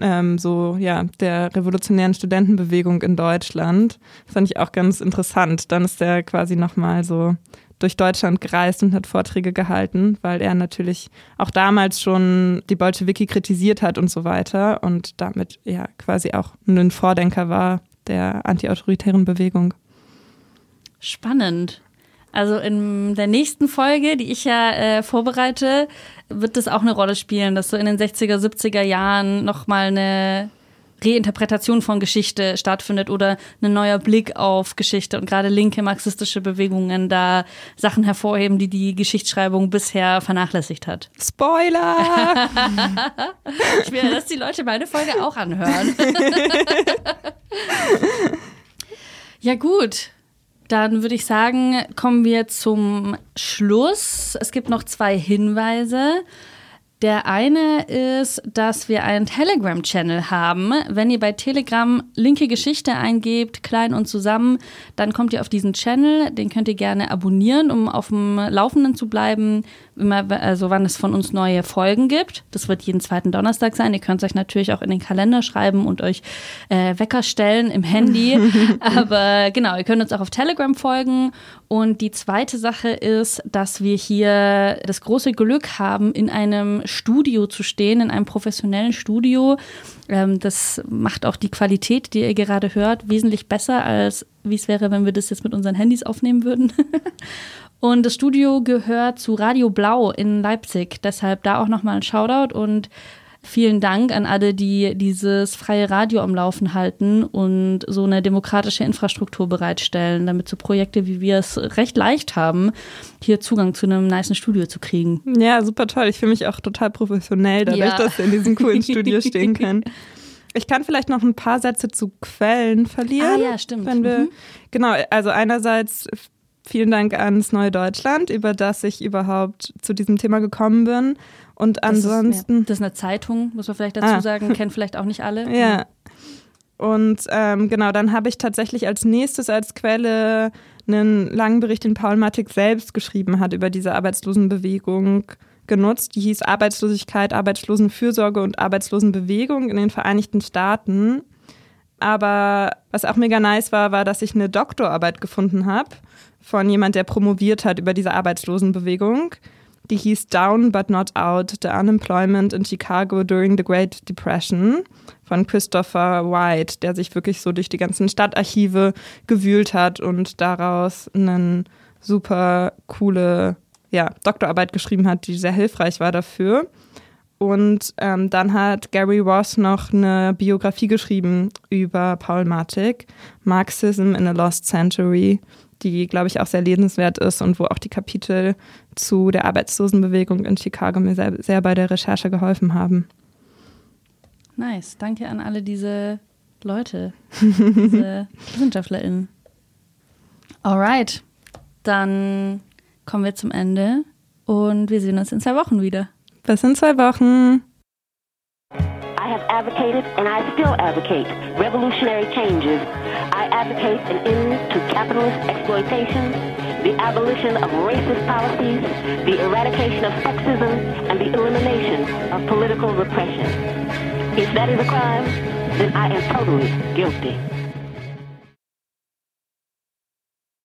ähm, so, ja, der revolutionären Studentenbewegung in Deutschland. Das fand ich auch ganz interessant. Dann ist der quasi nochmal so durch Deutschland gereist und hat Vorträge gehalten, weil er natürlich auch damals schon die Bolschewiki kritisiert hat und so weiter und damit ja quasi auch ein Vordenker war der antiautoritären Bewegung. Spannend. Also in der nächsten Folge, die ich ja äh, vorbereite, wird das auch eine Rolle spielen, dass so in den 60er, 70er Jahren nochmal eine Reinterpretation von Geschichte stattfindet oder ein neuer Blick auf Geschichte und gerade linke marxistische Bewegungen da Sachen hervorheben, die die Geschichtsschreibung bisher vernachlässigt hat. Spoiler! ich will, dass die Leute meine Folge auch anhören. ja gut, dann würde ich sagen, kommen wir zum Schluss. Es gibt noch zwei Hinweise. Der eine ist, dass wir einen Telegram-Channel haben. Wenn ihr bei Telegram linke Geschichte eingebt, klein und zusammen, dann kommt ihr auf diesen Channel. Den könnt ihr gerne abonnieren, um auf dem Laufenden zu bleiben, immer, also wann es von uns neue Folgen gibt. Das wird jeden zweiten Donnerstag sein. Ihr könnt es euch natürlich auch in den Kalender schreiben und euch äh, Wecker stellen im Handy. Aber genau, ihr könnt uns auch auf Telegram folgen. Und die zweite Sache ist, dass wir hier das große Glück haben, in einem Studio zu stehen, in einem professionellen Studio. Ähm, das macht auch die Qualität, die ihr gerade hört, wesentlich besser, als wie es wäre, wenn wir das jetzt mit unseren Handys aufnehmen würden. Und das Studio gehört zu Radio Blau in Leipzig. Deshalb da auch nochmal ein Shoutout und vielen Dank an alle, die dieses freie Radio am Laufen halten und so eine demokratische Infrastruktur bereitstellen, damit so Projekte wie wir es recht leicht haben, hier Zugang zu einem niceen Studio zu kriegen. Ja, super toll. Ich fühle mich auch total professionell, dadurch, ja. dass wir in diesem coolen Studio stehen können. Ich kann vielleicht noch ein paar Sätze zu Quellen verlieren. Ah ja, stimmt. Wenn wir, mhm. Genau, also einerseits Vielen Dank ans Neue Deutschland, über das ich überhaupt zu diesem Thema gekommen bin. Und ansonsten. Das ist, ja, das ist eine Zeitung, muss man vielleicht dazu ah. sagen, kennen vielleicht auch nicht alle. Ja. Und ähm, genau, dann habe ich tatsächlich als nächstes als Quelle einen langen Bericht, den Paul Mattig selbst geschrieben hat über diese Arbeitslosenbewegung genutzt. Die hieß Arbeitslosigkeit, Arbeitslosenfürsorge und Arbeitslosenbewegung in den Vereinigten Staaten. Aber was auch mega nice war, war, dass ich eine Doktorarbeit gefunden habe von jemand, der promoviert hat über diese Arbeitslosenbewegung. Die hieß Down but Not Out, The Unemployment in Chicago During the Great Depression von Christopher White, der sich wirklich so durch die ganzen Stadtarchive gewühlt hat und daraus eine super coole ja, Doktorarbeit geschrieben hat, die sehr hilfreich war dafür. Und ähm, dann hat Gary Ross noch eine Biografie geschrieben über Paul Matic, Marxism in a Lost Century die, glaube ich, auch sehr lesenswert ist und wo auch die Kapitel zu der Arbeitslosenbewegung in Chicago mir sehr, sehr bei der Recherche geholfen haben. Nice. Danke an alle diese Leute, diese WissenschaftlerInnen. Alright. Dann kommen wir zum Ende und wir sehen uns in zwei Wochen wieder. Bis in zwei Wochen. I have advocated and I still advocate revolutionary changes. I advocate an end to capitalist exploitation, the abolition of racist policies, the eradication of sexism, and the elimination of political repression. If that is a crime, then I am totally guilty.